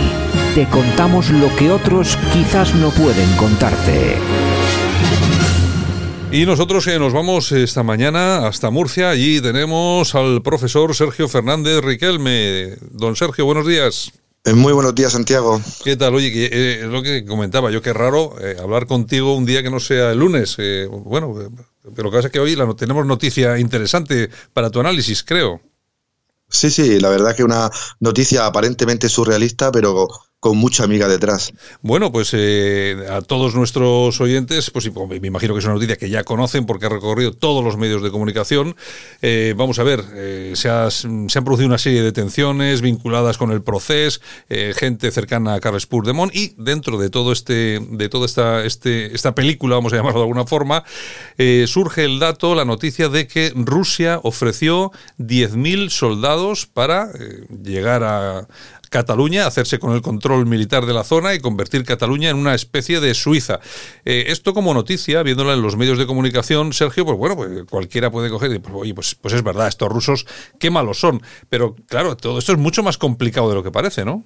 te contamos lo que otros quizás no pueden contarte. Y nosotros eh, nos vamos esta mañana hasta Murcia. Allí tenemos al profesor Sergio Fernández Riquelme. Don Sergio, buenos días. Eh, Muy buenos días, Santiago. ¿Qué tal? Oye, que, eh, es lo que comentaba yo, qué raro eh, hablar contigo un día que no sea el lunes. Eh, bueno, pero lo que pasa es que hoy la, tenemos noticia interesante para tu análisis, creo. Sí, sí, la verdad que una noticia aparentemente surrealista, pero con mucha amiga detrás. Bueno, pues eh, a todos nuestros oyentes, pues me imagino que es una noticia que ya conocen porque ha recorrido todos los medios de comunicación. Eh, vamos a ver, eh, se, ha- se han producido una serie de detenciones vinculadas con el proceso, eh, gente cercana a Carles Puigdemont y dentro de todo este, de toda esta, este, esta película, vamos a llamarlo de alguna forma, surge el dato, la noticia de que Rusia ofreció 10.000 soldados para llegar a Cataluña, hacerse con el control militar de la zona y convertir Cataluña en una especie de Suiza. Eh, esto como noticia, viéndola en los medios de comunicación, Sergio, pues bueno, pues cualquiera puede coger y decir, pues, oye, pues, pues es verdad, estos rusos, qué malos son. Pero claro, todo esto es mucho más complicado de lo que parece, ¿no?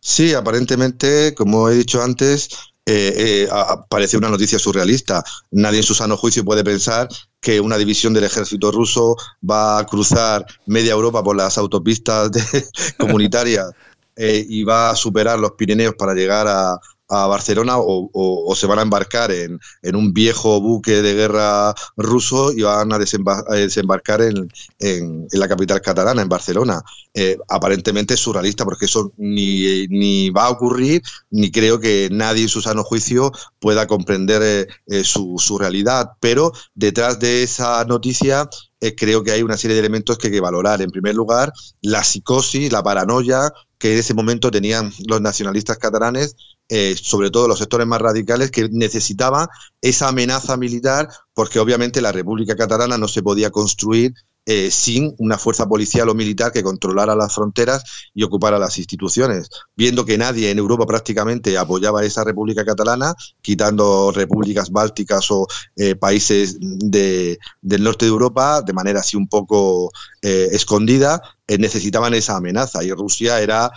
Sí, aparentemente, como he dicho antes, eh, eh, parece una noticia surrealista. Nadie en su sano juicio puede pensar que una división del ejército ruso va a cruzar media Europa por las autopistas [LAUGHS] comunitarias eh, y va a superar los Pirineos para llegar a, a Barcelona o, o- se van a embarcar en, en un viejo buque de guerra ruso y van a, desemba- a desembarcar en, en- la capital catalana, en Barcelona. Eh, aparentemente es surrealista porque eso ni, ni va a ocurrir ni creo que nadie en su sano juicio pueda comprender eh, eh, su, su realidad. Pero detrás de esa noticia creo que hay una serie de elementos que hay que valorar. En primer lugar, la psicosis, la paranoia que en ese momento tenían los nacionalistas catalanes, eh, sobre todo los sectores más radicales, que necesitaban esa amenaza militar, porque obviamente la República Catalana no se podía construir eh, sin una fuerza policial o militar que controlara las fronteras y ocupara las instituciones. Viendo que nadie en Europa prácticamente apoyaba esa República Catalana, quitando repúblicas bálticas o eh, países de- del norte de Europa, de manera así un poco eh, escondida, necesitaban esa amenaza. Y Rusia era,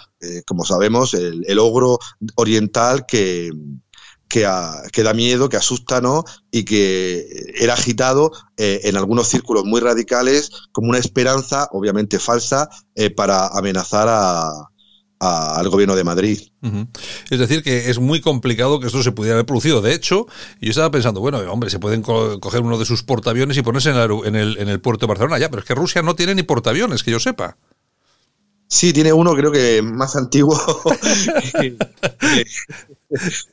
como sabemos, el ogro oriental que, que, a- que da miedo, que asusta, ¿no? Y que era agitado eh, en algunos círculos muy radicales como una esperanza, obviamente falsa, eh, para amenazar a- al gobierno de Madrid. Es decir, que es muy complicado que esto se pudiera haber producido. De hecho, yo estaba pensando, bueno, hombre, se pueden co- coger uno de sus portaaviones y ponerse en el, en el, en el puerto de Barcelona. Ya, pero es que Rusia no tiene ni portaaviones, que yo sepa. Sí, tiene uno creo que más antiguo, [LAUGHS]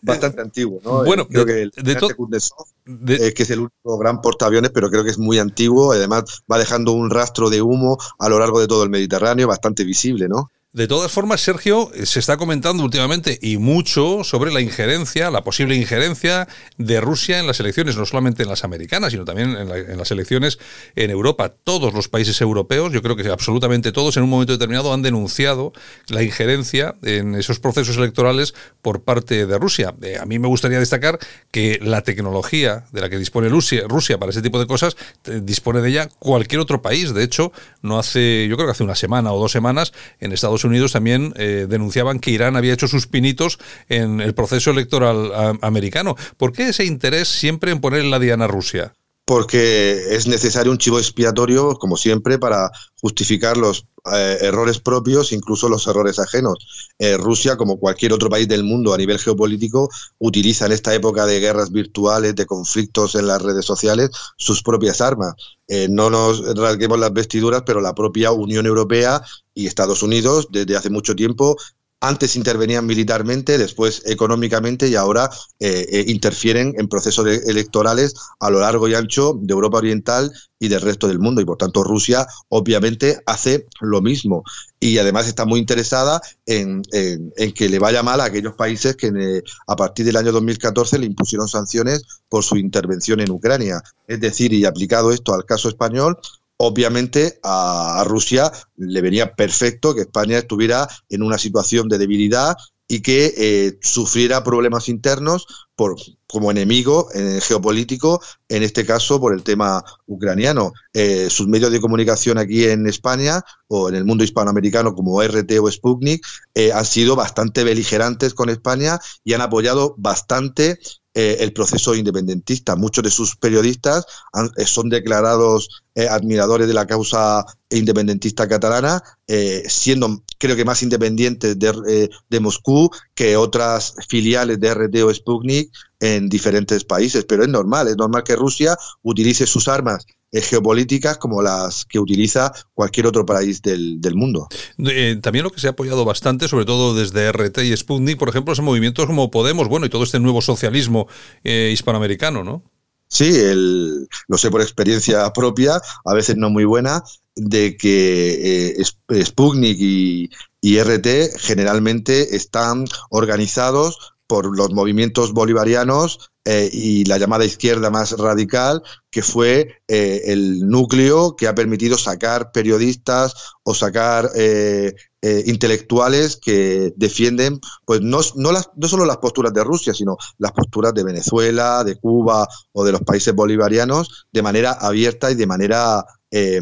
bastante antiguo, ¿no? Bueno, creo de- que el de Kundesov, eh, que es el único gran portaaviones, pero creo que es muy antiguo, además va dejando un rastro de humo a lo largo de todo el Mediterráneo, bastante visible, ¿no? De todas formas, Sergio, eh, se está comentando últimamente y mucho sobre la injerencia, la posible injerencia de Rusia en las elecciones, no solamente en las americanas, sino también en, la- en las elecciones en Europa. Todos los países europeos, yo creo que absolutamente todos, en un momento determinado han denunciado la injerencia en esos procesos electorales por parte de Rusia. Eh, a mí me gustaría destacar que la tecnología de la que dispone Rusia, para ese tipo de cosas, eh, dispone de ella cualquier otro país. De hecho, no hace, yo creo que hace una semana o dos semanas, en Estados Unidos también eh, denunciaban que Irán había hecho sus pinitos en el proceso electoral a- americano. ¿Por qué ese interés siempre en poner la diana Rusia? Porque es necesario un chivo expiatorio, como siempre, para justificar los eh, errores propios, incluso los errores ajenos. Eh, Rusia, como cualquier otro país del mundo a nivel geopolítico, utiliza en esta época de guerras virtuales, de conflictos en las redes sociales, sus propias armas. Eh, no nos rasguemos las vestiduras, pero la propia Unión Europea y Estados Unidos desde hace mucho tiempo antes intervenían militarmente, después económicamente y ahora eh, eh, interfieren en procesos electorales a lo largo y ancho de Europa Oriental y del resto del mundo. Y por tanto Rusia obviamente hace lo mismo. Y además está muy interesada en, que le vaya mal a aquellos países que eh, a partir del año 2014 le impusieron sanciones por su intervención en Ucrania. Es decir, y aplicado esto al caso español, obviamente a, Rusia le venía perfecto que España estuviera en una situación de debilidad y que eh, sufriera problemas internos por, como enemigo eh, geopolítico, en este caso por el tema ucraniano. Eh, sus medios de comunicación aquí en España o en el mundo hispanoamericano como RT o Sputnik han sido bastante beligerantes con España y han apoyado bastante eh, el proceso independentista. Muchos de sus periodistas eh, son declarados eh, admiradores de la causa independentista catalana, siendo creo que más independientes de, de, Moscú que otras filiales de RT o Sputnik en diferentes países. Pero es normal, es normal que Rusia utilice sus armas geopolíticas como las que utiliza cualquier otro país del, mundo. Eh, también lo que se ha apoyado bastante, sobre todo desde RT y Sputnik, por ejemplo, son movimientos como Podemos, bueno, y todo este nuevo socialismo eh, hispanoamericano, ¿no? Sí, el, lo sé por experiencia propia, a veces no muy buena, de que Sputnik y, y RT generalmente están organizados por los movimientos bolivarianos eh, y la llamada izquierda más radical, que fue eh, el núcleo que ha permitido sacar periodistas o sacar eh, intelectuales que defienden, pues no, no, las, no solo las posturas de Rusia, sino las posturas de Venezuela, de Cuba o de los países bolivarianos de manera abierta y de manera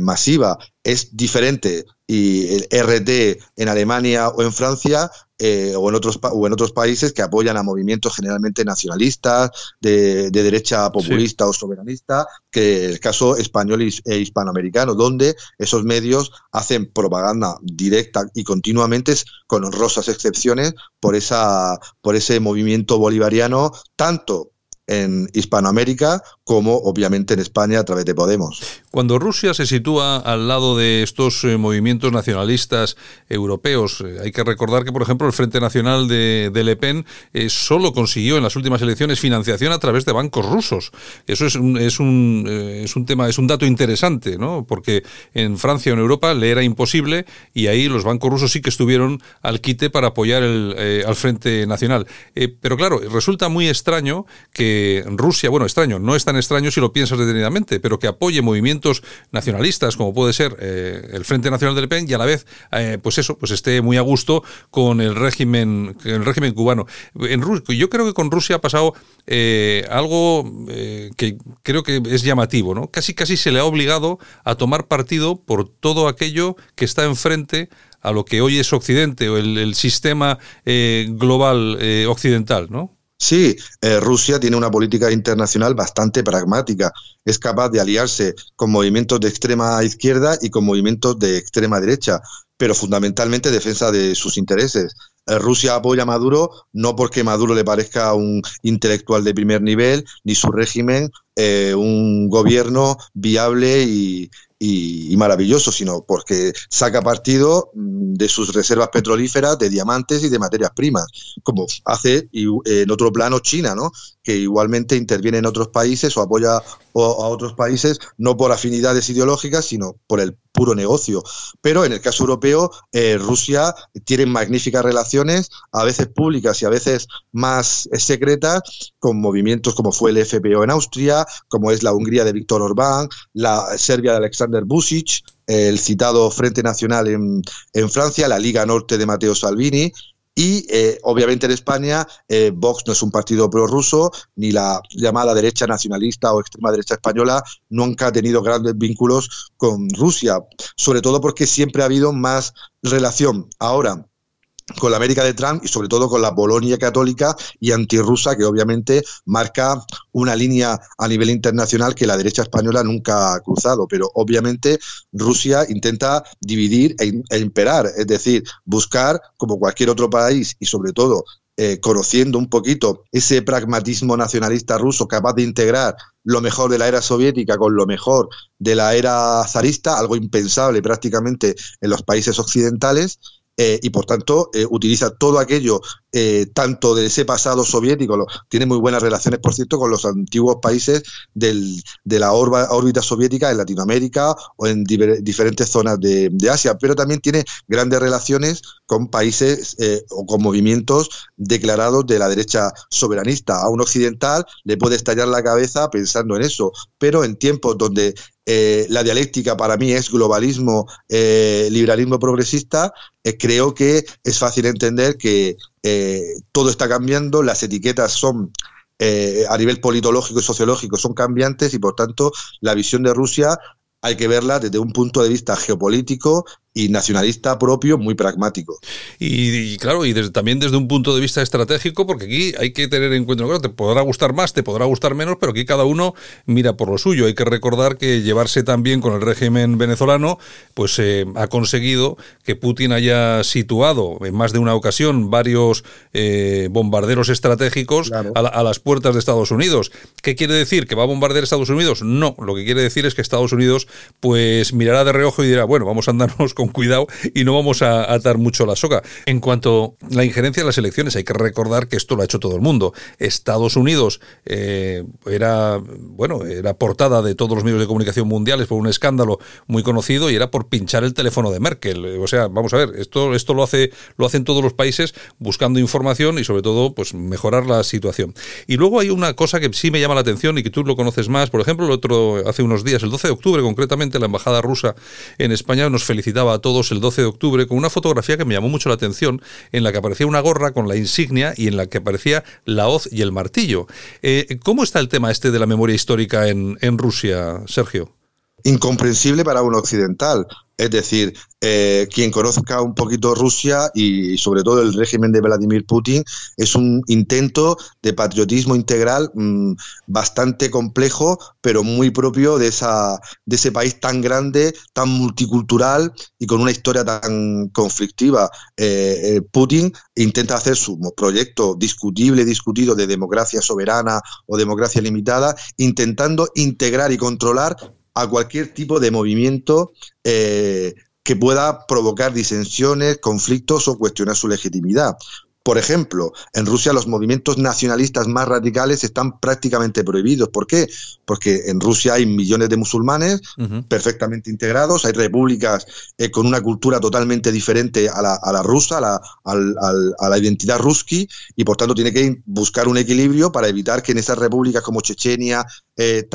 masiva. Es diferente y el RT en Alemania o en Francia eh, o, en otros, o en otros países que apoyan a movimientos generalmente nacionalistas, de, derecha populista o soberanista, que el caso español e hispanoamericano, donde esos medios hacen propaganda directa y continuamente, con honrosas excepciones, por, esa, por ese movimiento bolivariano, tanto en Hispanoamérica como obviamente en España a través de Podemos. Cuando Rusia se sitúa al lado de estos eh, movimientos nacionalistas europeos, eh, hay que recordar que, por ejemplo, el Frente Nacional de, Le Pen eh, solo consiguió en las últimas elecciones financiación a través de bancos rusos. Eso es un, es un, es un tema, es un dato interesante, ¿no? Porque en Francia o en Europa le era imposible y ahí los bancos rusos sí que estuvieron al quite para apoyar el, al Frente Nacional. pero claro, resulta muy extraño que Rusia, bueno, extraño, no es tan extraño si lo piensas detenidamente, pero que apoye movimientos nacionalistas como puede ser eh, el Frente Nacional del PEN y a la vez, eh, pues eso, pues esté muy a gusto con el régimen, el régimen cubano. En yo creo que con Rusia ha pasado eh, algo que creo que es llamativo, ¿no? Casi casi se le ha obligado a tomar partido por todo aquello que está enfrente a lo que hoy es Occidente o el, el sistema global occidental, ¿no? Sí, eh, Rusia tiene una política internacional bastante pragmática. Es capaz de aliarse con movimientos de extrema izquierda y con movimientos de extrema derecha, pero fundamentalmente defensa de sus intereses. Eh, Rusia apoya a Maduro no porque Maduro le parezca un intelectual de primer nivel, ni su régimen eh, un gobierno viable y, y, maravilloso, sino porque saca partido mm, de sus reservas petrolíferas, de diamantes y de materias primas, como hace en otro plano China, ¿no? que igualmente interviene en otros países o apoya a otros países, no por afinidades ideológicas, sino por el puro negocio. Pero en el caso europeo, eh, Rusia tiene magníficas relaciones, a veces públicas y a veces más secretas, con movimientos como fue el FPO en Austria, como es la Hungría de Víctor Orbán, la Serbia de Alexander Vucic, el citado Frente Nacional en, en Francia, la Liga Norte de Matteo Salvini, y eh, obviamente en España eh, Vox no es un partido prorruso, ni la llamada derecha nacionalista o extrema derecha española nunca ha tenido grandes vínculos con Rusia, sobre todo porque siempre ha habido más relación. Ahora con la América de Trump y sobre todo con la Polonia católica y antirrusa que obviamente marca una línea a nivel internacional que la derecha española nunca ha cruzado, pero obviamente Rusia intenta dividir e, e imperar, es decir, buscar como cualquier otro país y sobre todo eh, conociendo un poquito ese pragmatismo nacionalista ruso capaz de integrar lo mejor de la era soviética con lo mejor de la era zarista, algo impensable prácticamente en los países occidentales, eh, y por tanto eh, utiliza todo aquello, eh, tanto de ese pasado soviético, tiene muy buenas relaciones, por cierto, con los antiguos países del, de la órbita soviética en Latinoamérica o en diferentes zonas de, de, Asia, pero también tiene grandes relaciones con países o con movimientos declarados de la derecha soberanista. A un occidental le puede estallar la cabeza pensando en eso, pero en tiempos donde eh, la dialéctica para mí es globalismo, eh, liberalismo progresista, eh, creo que es fácil entender que todo está cambiando, las etiquetas son a nivel politológico y sociológico son cambiantes y por tanto la visión de Rusia hay que verla desde un punto de vista geopolítico y nacionalista propio muy pragmático. Y, claro, y también desde un punto de vista estratégico, porque aquí hay que tener en cuenta, claro, te podrá gustar más, te podrá gustar menos, pero aquí cada uno mira por lo suyo. Hay que recordar que llevarse también con el régimen venezolano, pues eh, ha conseguido que Putin haya situado en más de una ocasión varios eh, bombarderos estratégicos a, a, las puertas de Estados Unidos. ¿Qué quiere decir? ¿Que va a bombardear Estados Unidos? No, lo que quiere decir es que Estados Unidos pues mirará de reojo y dirá, bueno, vamos a andarnos con cuidado y no vamos a atar mucho la soga. En cuanto a la injerencia de las elecciones, hay que recordar que esto lo ha hecho todo el mundo. Estados Unidos eh, era, bueno, era portada de todos los medios de comunicación mundiales por un escándalo muy conocido y era por pinchar el teléfono de Merkel. O sea, vamos a ver, esto, esto lo hace, lo hacen todos los países buscando información y sobre todo, pues mejorar la situación. Y luego hay una cosa que sí me llama la atención y que tú lo conoces más. Por ejemplo, el otro, hace unos días, el 12 de octubre concretamente, la embajada rusa en España nos felicitaba a todos el 12 de octubre con una fotografía que me llamó mucho la atención, en la que aparecía una gorra con la insignia y en la que aparecía la hoz y el martillo. Eh, ¿Cómo está el tema este de la memoria histórica en, en Rusia, Sergio? Incomprensible para un occidental. Es decir, eh, quien conozca un poquito Rusia y sobre todo el régimen de Vladimir Putin es un intento de patriotismo integral mm, bastante complejo, pero muy propio de, esa, de ese país tan grande, tan multicultural y con una historia tan conflictiva. Eh, eh, Putin intenta hacer su proyecto discutible, discutido de democracia soberana o democracia limitada, intentando integrar y controlar a cualquier tipo de movimiento eh, que pueda provocar disensiones, conflictos o cuestionar su legitimidad. Por ejemplo, en Rusia los movimientos nacionalistas más radicales están prácticamente prohibidos. ¿Por qué? Porque en Rusia hay millones de musulmanes perfectamente integrados, hay repúblicas eh, con una cultura totalmente diferente a la, rusa, a la, a la, identidad ruski, y por tanto tiene que buscar un equilibrio para evitar que en esas repúblicas como Chechenia, eh,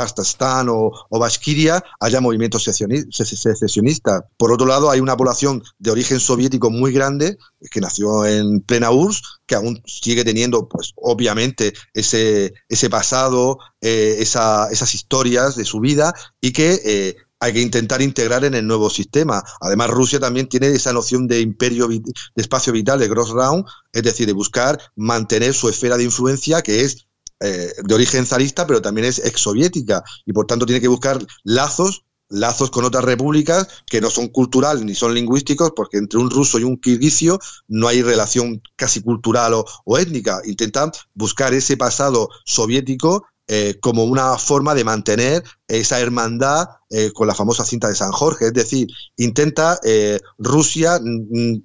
o, o Bashkiria haya movimientos secesionistas. Por otro lado, hay una población de origen soviético muy grande que nació en plena URSS que aún sigue teniendo, pues obviamente, ese, ese pasado, eh, esas historias de su vida y que eh, hay que intentar integrar en el nuevo sistema. Además, Rusia también tiene esa noción de imperio, de espacio vital, de Gross Round, es decir, de buscar mantener su esfera de influencia, que es eh, de origen zarista, pero también es exsoviética, y por tanto tiene que buscar lazos lazos con otras repúblicas que no son culturales ni son lingüísticos, porque entre un ruso y un kirguisio no hay relación casi cultural o, étnica. Intentan buscar ese pasado soviético eh, como una forma de mantener esa hermandad eh, con la famosa cinta de San Jorge. Es decir, intenta eh, Rusia, mm, mm,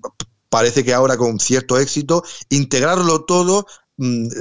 parece que ahora con cierto éxito, integrarlo todo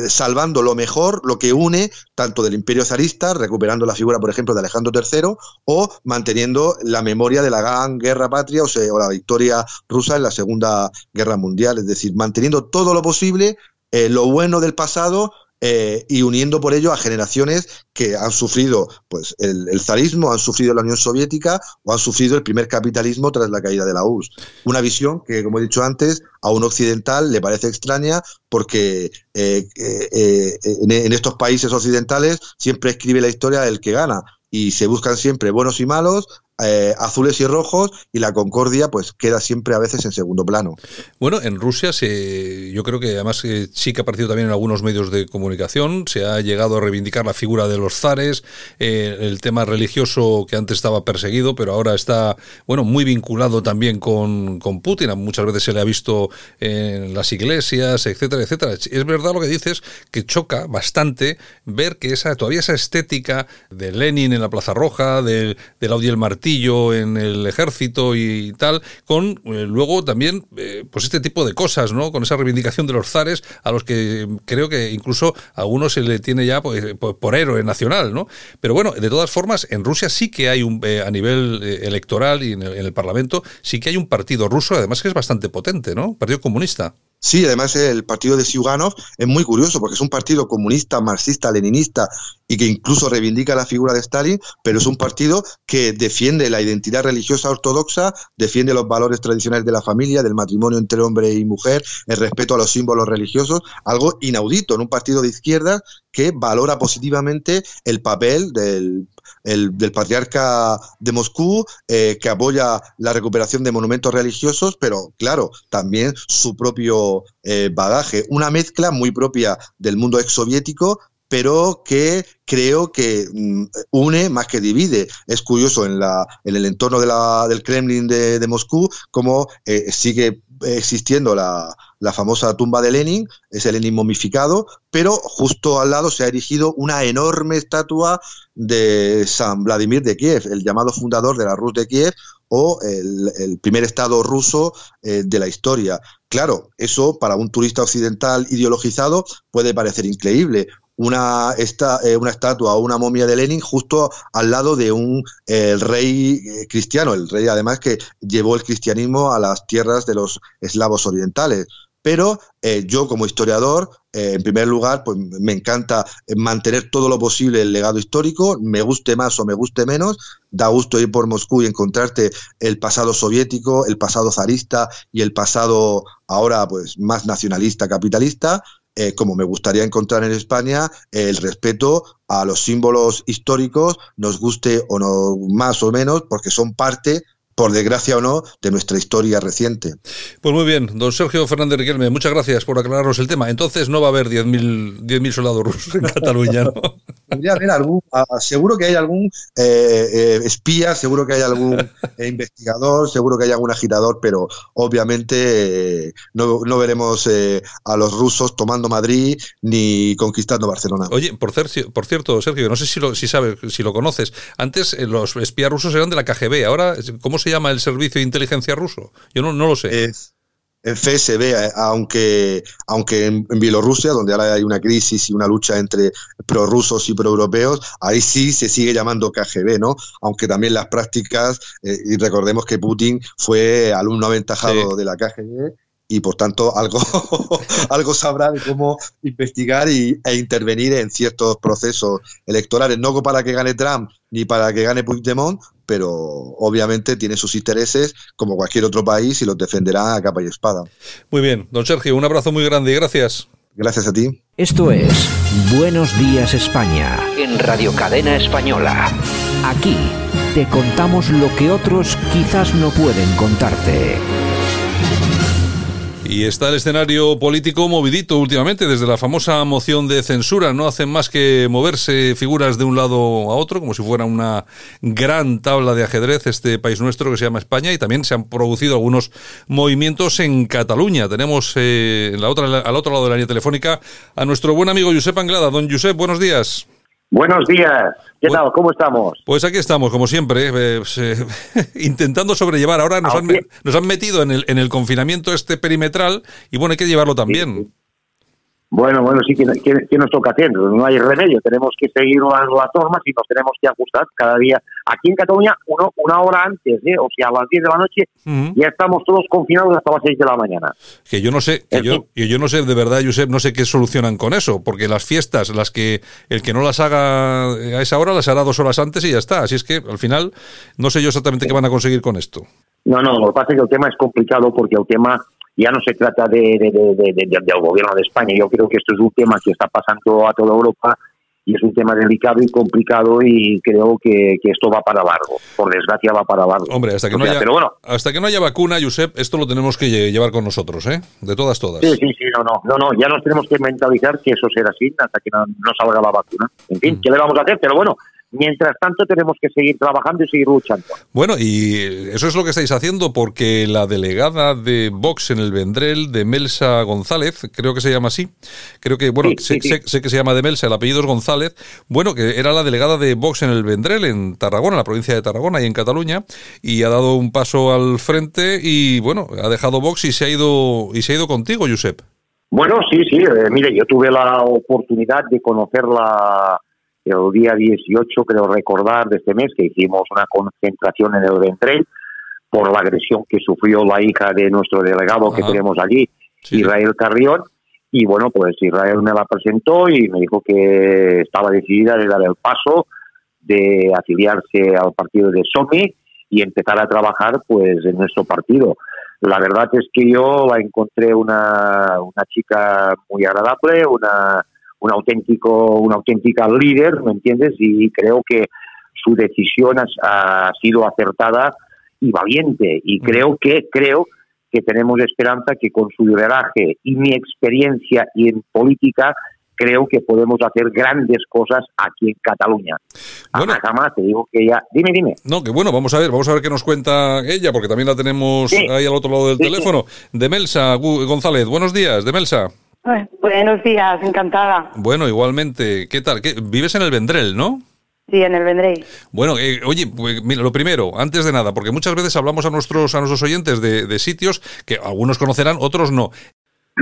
salvando lo mejor, lo que une tanto del imperio zarista, recuperando la figura, por ejemplo, de Alejandro III, o manteniendo la memoria de la gran guerra patria o, la victoria rusa en la Segunda Guerra Mundial, es decir, manteniendo todo lo posible, eh, lo bueno del pasado, eh, y uniendo por ello a generaciones que han sufrido pues, el, zarismo, han sufrido la Unión Soviética o han sufrido el primer capitalismo tras la caída de la URSS. Una visión que, como he dicho antes, a un occidental le parece extraña porque eh, eh, en, estos países occidentales siempre escribe la historia del que gana y se buscan siempre buenos y malos, eh, azules y rojos y la concordia pues queda siempre a veces en segundo plano. Bueno, en Rusia se, yo creo que además eh, sí que ha aparecido también en algunos medios de comunicación, se ha llegado a reivindicar la figura de los zares, eh, el tema religioso que antes estaba perseguido, pero ahora está, bueno, muy vinculado también con, con Putin, muchas veces se le ha visto en las iglesias, etcétera, etcétera. Es verdad lo que dices, que choca bastante ver que esa todavía esa estética de Lenin en la Plaza Roja, del, del Audiel En el ejército y tal, con eh, luego también eh, pues este tipo de cosas, ¿no? Con esa reivindicación de los zares a los que creo que incluso a algunos se le tiene ya pues, por, héroe nacional, ¿no? Pero bueno, de todas formas, en Rusia sí que hay un, eh, a nivel electoral y en el, en el Parlamento, sí que hay un partido ruso, además que es bastante potente, ¿no? Partido comunista. Sí, además el partido de Siuganov es muy curioso porque es un partido comunista, marxista, leninista y que incluso reivindica la figura de Stalin, pero es un partido que defiende la identidad religiosa ortodoxa, defiende los valores tradicionales de la familia, del matrimonio entre hombre y mujer, el respeto a los símbolos religiosos, algo inaudito en un partido de izquierda que valora positivamente el papel del el, del patriarca de Moscú, eh, que apoya la recuperación de monumentos religiosos, pero claro, también su propio eh, bagaje, una mezcla muy propia del mundo exsoviético, pero que creo que mm, une más que divide. Es curioso en, la, en el entorno de del Kremlin de, de Moscú cómo eh, sigue existiendo la, la, famosa tumba de Lenin, ese Lenin momificado, pero justo al lado se ha erigido una enorme estatua de San Vladimir de Kiev, el llamado fundador de la Rus de Kiev o el, primer estado ruso eh, de la historia. Claro, eso para un turista occidental ideologizado puede parecer increíble una, esta, eh, una estatua o una momia de Lenin justo al lado de un rey eh, cristiano, el rey además que llevó el cristianismo a las tierras de los eslavos orientales. Pero eh, yo como historiador, en primer lugar, pues me encanta mantener todo lo posible el legado histórico, me guste más o me guste menos, da gusto ir por Moscú y encontrarte el pasado soviético, el pasado zarista y el pasado ahora pues más nacionalista, capitalista, eh, como me gustaría encontrar en España, el respeto a los símbolos históricos, nos guste o no más o menos, porque son parte por desgracia o no, de nuestra historia reciente. Pues muy bien, don Sergio Fernández Riquelme, muchas gracias por aclararnos el tema. Entonces no va a haber 10.000 soldados rusos en Cataluña, ¿no? haber algún, seguro que hay algún eh, eh, espía, seguro que hay algún eh, investigador, seguro que hay algún agitador, pero obviamente no, no, veremos a los rusos tomando Madrid ni conquistando Barcelona. Oye, por, por cierto, Sergio, no sé si lo, si sabes, si lo conoces, antes los espías rusos eran de la KGB, ahora, ¿cómo se se llama el servicio de inteligencia ruso? Yo no, no lo sé. Es FSB, eh, aunque, aunque en, Bielorrusia, donde ahora hay una crisis y una lucha entre prorrusos y proeuropeos, ahí sí se sigue llamando KGB, ¿no? Aunque también las prácticas, eh, y recordemos que Putin fue alumno aventajado de la KGB y por tanto algo, [LAUGHS] algo sabrá de cómo investigar y, e intervenir en ciertos procesos electorales, no para que gane Trump ni para que gane Puigdemont, pero obviamente tiene sus intereses como cualquier otro país y los defenderá a capa y espada. Muy bien, don Sergio, un abrazo muy grande y gracias. Gracias a ti. Esto es Buenos Días España en Radio Cadena Española. Aquí te contamos lo que otros quizás no pueden contarte. Y está el escenario político movidito últimamente, desde la famosa moción de censura. No hacen más que moverse figuras de un lado a otro, como si fuera una gran tabla de ajedrez este país nuestro que se llama España. Y también se han producido algunos movimientos en Cataluña. Tenemos eh, la otra, al otro lado de la línea telefónica a nuestro buen amigo Josep Anglada. Don Josep, buenos días. Buenos días. ¿Qué tal? ¿Cómo estamos? Pues aquí estamos, como siempre, eh, eh, [LAUGHS] intentando sobrellevar. Ahora nos han, nos han, metido en el, en el confinamiento este perimetral y bueno, hay que llevarlo también. Bueno, bueno, sí, que, nos toca hacer? No hay remedio, tenemos que seguir las, normas y nos tenemos que ajustar cada día. Aquí en Cataluña, uno, una hora antes, ¿eh? o sea, a las 10 de la noche, ya estamos todos confinados hasta las 6 de la mañana. Que yo no sé, que yo, yo no sé, de verdad, Josep, no sé qué solucionan con eso, porque las fiestas, las que el que no las haga a esa hora, las hará dos horas antes y ya está. Así es que, al final, no sé yo exactamente qué van a conseguir con esto. No, no, lo que pasa es que el tema es complicado porque el tema ya no se trata de, del gobierno de España. Yo creo que esto es un tema que está pasando a toda Europa y es un tema delicado y complicado y creo que, esto va para largo. Por desgracia va para largo. Hombre, hasta que, no, haya, hasta que no haya vacuna, Josep, esto lo tenemos que llevar con nosotros, ¿eh? De todas, todas. Sí, sí, sí, no, no, no, no, ya nos tenemos que mentalizar que eso será así hasta que no, salga la vacuna. En fin, mm. ¿qué le vamos a hacer? Pero bueno, Mientras tanto, tenemos que seguir trabajando y seguir luchando. Bueno, y eso es lo que estáis haciendo, porque la delegada de Vox en el Vendrell, de Melsa González, creo que se llama así, creo que, bueno, sé, que se llama de Melsa, el apellido es González, bueno, que era la delegada de Vox en el Vendrell, en Tarragona, en la provincia de Tarragona y en Cataluña, y ha dado un paso al frente y, bueno, ha dejado Vox y se ha ido, y se ha ido contigo, Josep. Bueno, sí, sí, eh, mire, yo tuve la oportunidad de conocerla el día 18, creo recordar, de este mes, que hicimos una concentración en el Ventrell por la agresión que sufrió la hija de nuestro delegado que tenemos allí, Israel Carrión. Y bueno, pues Israel me la presentó y me dijo que estaba decidida de dar el paso de afiliarse al partido de SOMI y empezar a trabajar pues en nuestro partido. La verdad es que yo la encontré una, una chica muy agradable, una un auténtico, una auténtica líder, ¿me entiendes? Y creo que su decisión ha, sido acertada y valiente. Y creo que, creo que tenemos esperanza que con su liderazgo y mi experiencia y en política creo que podemos hacer grandes cosas aquí en Cataluña. Bueno, jamás te digo que ya. Dime, dime. No, que bueno, vamos a ver, vamos a ver qué nos cuenta ella, porque también la tenemos ahí al otro lado del teléfono. De Melsa González, buenos días, de Melsa. Buenos días, encantada. Bueno, igualmente, ¿qué tal? Vives en el Vendrell, ¿no? Sí, en el Vendrell. Bueno, eh, oye, pues, mira, lo primero, antes de nada, porque muchas veces hablamos a nuestros, a nuestros oyentes de, sitios que algunos conocerán, otros no.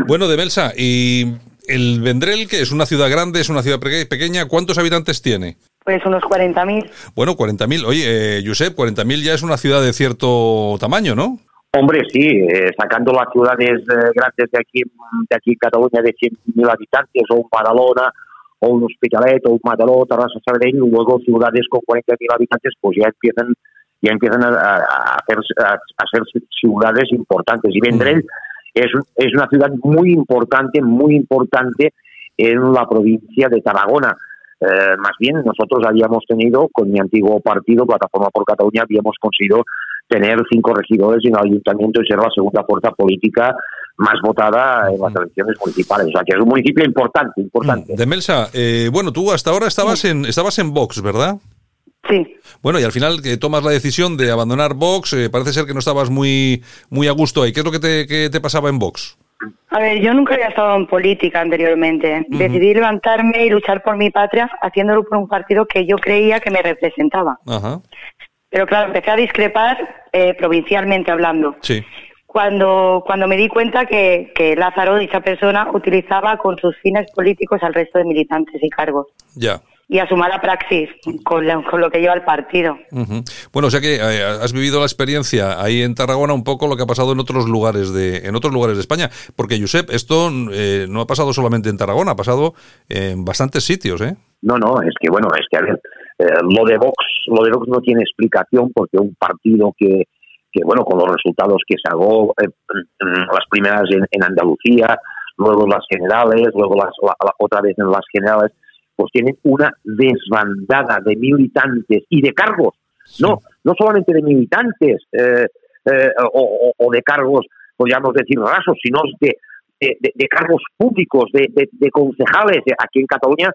Bueno, de Belsa, ¿y el Vendrell, que es una ciudad grande, es una ciudad pequeña, cuántos habitantes tiene? Pues unos 40.000. Bueno, 40.000. Oye, eh, Josep, 40.000 ya es una ciudad de cierto tamaño, ¿no? Hombre, sí, eh, sacando las ciudades eh, grandes de aquí, de aquí Cataluña de 100.000 habitantes, o un Badalona, o un Hospitalet, o un Mataró, Tarrasa, Sabadell, luego ciudades con 40.000 habitantes, pues ya empiezan ya empiezan a, hacer, a, ser ciudades importantes. Y Vendrell es, es una ciudad muy importante, muy importante en la provincia de Tarragona. Eh, más bien, nosotros habíamos tenido, con mi antiguo partido, Plataforma por Cataluña, habíamos conseguido tener cinco regidores en el ayuntamiento y ser la segunda fuerza política más votada en las elecciones municipales. O sea, que es un municipio importante, importante. Mm, de Melsa, eh, bueno, tú hasta ahora estabas en, estabas en Vox, ¿verdad? Sí. Bueno, y al final que tomas la decisión de abandonar Vox, eh, parece ser que no estabas muy, muy a gusto ahí. ¿Qué es lo que te, te pasaba en Vox? A ver, yo nunca había estado en política anteriormente. Decidí levantarme y luchar por mi patria haciéndolo por un partido que yo creía que me representaba. Ajá. Pero claro, empecé a discrepar eh, provincialmente hablando. Sí. Cuando, cuando me di cuenta que, que Lázaro, dicha persona, utilizaba con sus fines políticos al resto de militantes y cargos. Ya y a su mala praxis con, con, lo que lleva el partido. Bueno, o sea que eh, has vivido la experiencia ahí en Tarragona un poco lo que ha pasado en otros lugares de en otros lugares de España, porque Josep, esto eh, no ha pasado solamente en Tarragona, ha pasado en bastantes sitios, ¿eh? No, no, es que bueno, es que a ver, eh, lo de Vox, lo de Vox no tiene explicación porque un partido que, que bueno, con los resultados que hago, eh, las primeras en, Andalucía, luego las generales, luego las, otra vez en las generales, pues tienen una desbandada de militantes y de cargos, no, no solamente de militantes eh, o, de cargos, podríamos decir rasos, sino de, de, cargos públicos, de, de concejales. Aquí en Cataluña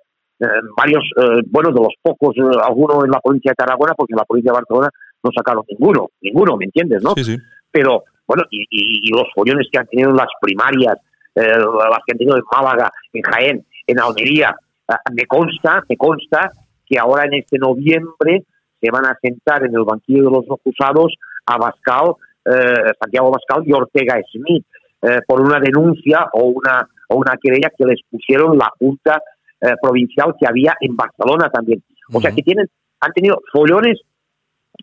varios, eh, bueno, de los pocos, eh, algunos en la provincia de Tarragona, porque en la provincia de Barcelona no sacaron ninguno, ninguno, ¿me entiendes, no? Sí, sí. Pero, bueno, y, los follones que han tenido en las primarias, las que han tenido en Málaga, en Jaén, en Almería, me consta, me consta que ahora en este noviembre se van a sentar en el banquillo de los acusados a Bascal, Santiago Bascal y Ortega Smith, por una denuncia o una, o una querella que les pusieron la Junta eh, provincial que había en Barcelona también. O sea que tienen, han tenido follones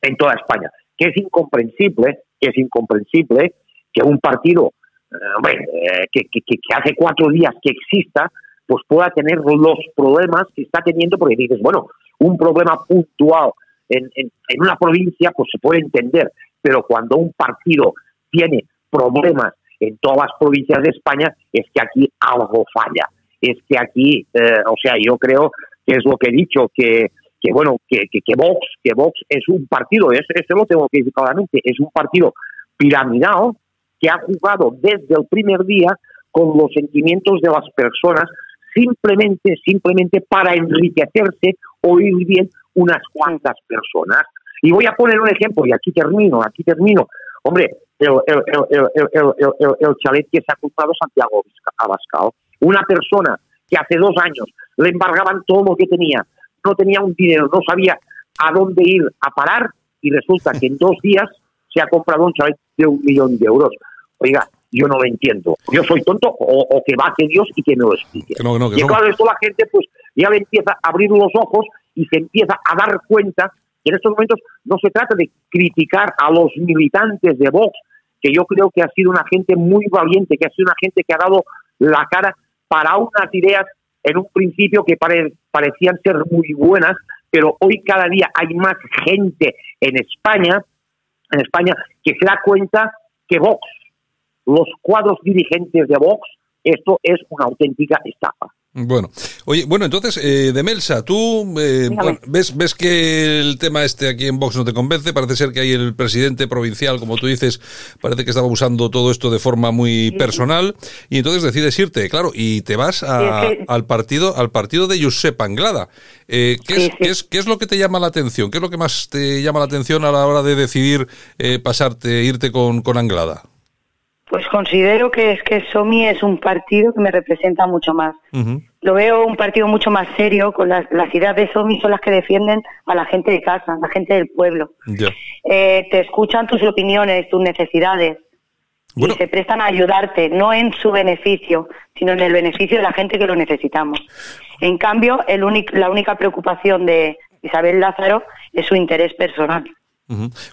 en toda España, que es incomprensible, que es incomprensible que un partido eh, eh, que, que, hace cuatro días que exista, pues pueda tener los problemas que está teniendo, porque dices, bueno, un problema puntual en, en, en una provincia, pues se puede entender, pero cuando un partido tiene problemas en todas las provincias de España, es que aquí algo falla es que aquí, eh, o sea, yo creo que es lo que he dicho, que, que bueno, que, que, Vox, que Vox es un partido, eso, lo tengo que decir claramente, es un partido piramidal que ha jugado desde el primer día con los sentimientos de las personas simplemente, simplemente para enriquecerse o ir bien unas cuantas personas. Y voy a poner un ejemplo, y aquí termino, aquí termino. Hombre, el, el, el, el chalet que se ha comprado Santiago Abascal, una persona que hace dos años le embargaban todo lo que tenía, no tenía un dinero, no sabía a dónde ir a parar, y resulta que en dos días se ha comprado un chalet de un millón de euros. Oiga, yo no lo entiendo. Yo soy tonto o, que va que Dios y que me lo explique. y claro, esto la gente pues ya le empieza a abrir los ojos y se empieza a dar cuenta que en estos momentos no se trata de criticar a los militantes de Vox, que yo creo que ha sido una gente muy valiente, que ha sido una gente que ha dado la cara para unas ideas en un principio que parecían ser muy buenas, pero hoy cada día hay más gente en España, en España, que se da cuenta que Vox los cuadros dirigentes de Vox, esto es una auténtica estafa. Bueno, oye, bueno, entonces, eh, de Melsa, tú eh, ves, ves que el tema este aquí en Vox no te convence, parece ser que hay el presidente provincial, como tú dices, parece que estaba usando todo esto de forma muy personal, y entonces decides irte, claro, y te vas al partido al partido de Josep Anglada. Eh, ¿qué, es, ¿qué, es, lo que te llama la atención? ¿Qué es lo que más te llama la atención a la hora de decidir pasarte, irte con, con Anglada? Pues considero que es que SOMI es un partido que me representa mucho más. Lo veo un partido mucho más serio, con las, ideas de SOMI son las que defienden a la gente de casa, a la gente del pueblo. Eh, te escuchan tus opiniones, tus necesidades. Y se prestan a ayudarte, no en su beneficio, sino en el beneficio de la gente que lo necesitamos. En cambio, el la única preocupación de Isabel Lázaro es su interés personal.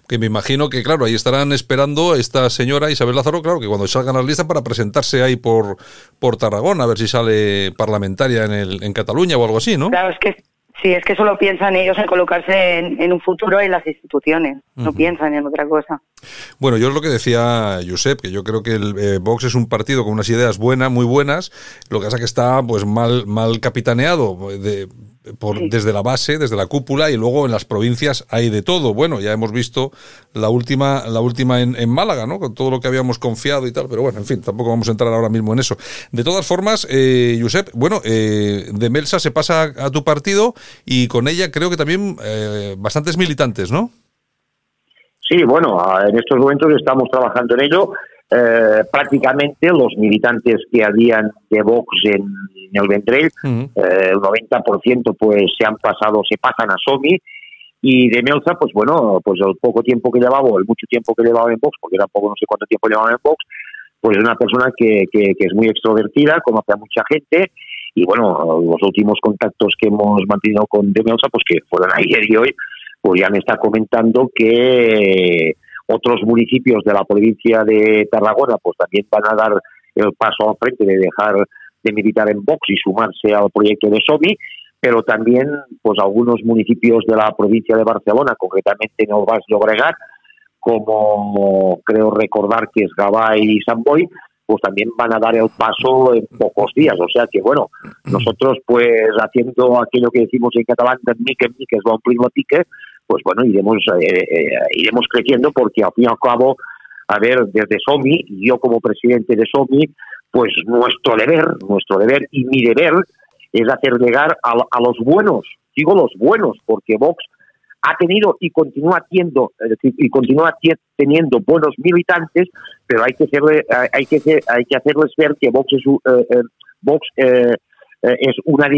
Que me imagino que, claro, ahí estarán esperando esta señora Isabel Lázaro, claro, que cuando salgan las listas para presentarse ahí por, por Tarragona, a ver si sale parlamentaria en, el, en Cataluña o algo así, ¿no? Claro, es que sí, es que solo piensan ellos en colocarse en, un futuro en las instituciones, no piensan en otra cosa. Bueno, yo es lo que decía Josep, que yo creo que el eh, Vox es un partido con unas ideas buenas, muy buenas, lo que pasa que está pues mal, mal capitaneado. De, desde la base, desde la cúpula y luego en las provincias hay de todo. Bueno, ya hemos visto la última, la última en, Málaga, ¿no? Con todo lo que habíamos confiado y tal, pero bueno, en fin, tampoco vamos a entrar ahora mismo en eso. De todas formas, eh, Josep, bueno, eh, de Melsa se pasa a tu partido y con ella creo que también eh, bastantes militantes, ¿no? Sí, bueno, en estos momentos estamos trabajando en ello. Eh, prácticamente los militantes que habían de Vox en, el Ventrell, eh, el 90% pues se han pasado, se pasan a Somi y de Melza, pues bueno, pues el poco tiempo que llevaba, o el mucho tiempo que llevaba en Vox, porque tampoco no sé cuánto tiempo llevaba en Vox, pues es una persona que, que, es muy extrovertida, conoce a mucha gente. Y bueno, los últimos contactos que hemos mantenido con De Melza, pues que fueron [LAUGHS] ayer y hoy, pues ya me está comentando que otros municipios de la provincia de Tarragona pues también van a dar el paso al frente de dejar de militar en Vox y sumarse al proyecto de SOMI, pero también pues algunos municipios de la provincia de Barcelona, concretamente en el Bas Llobregat, como creo recordar que es Gabá y San Boy, pues también van a dar el paso en pocos días. O sea que, bueno, nosotros pues haciendo aquello que decimos en catalán, de mique en mique es bon primo pique, pues bueno, iremos, eh, eh, iremos creciendo porque al fin y al cabo, a ver, desde SOMI, yo como presidente de SOMI, pues nuestro deber, nuestro deber y mi deber es hacer llegar a, los buenos, digo los buenos, porque Vox ha tenido y continúa teniendo, y continúa teniendo buenos militantes, pero hay que hacerle, hay que hay que hacerles ver que Vox es, eh, Vox, es una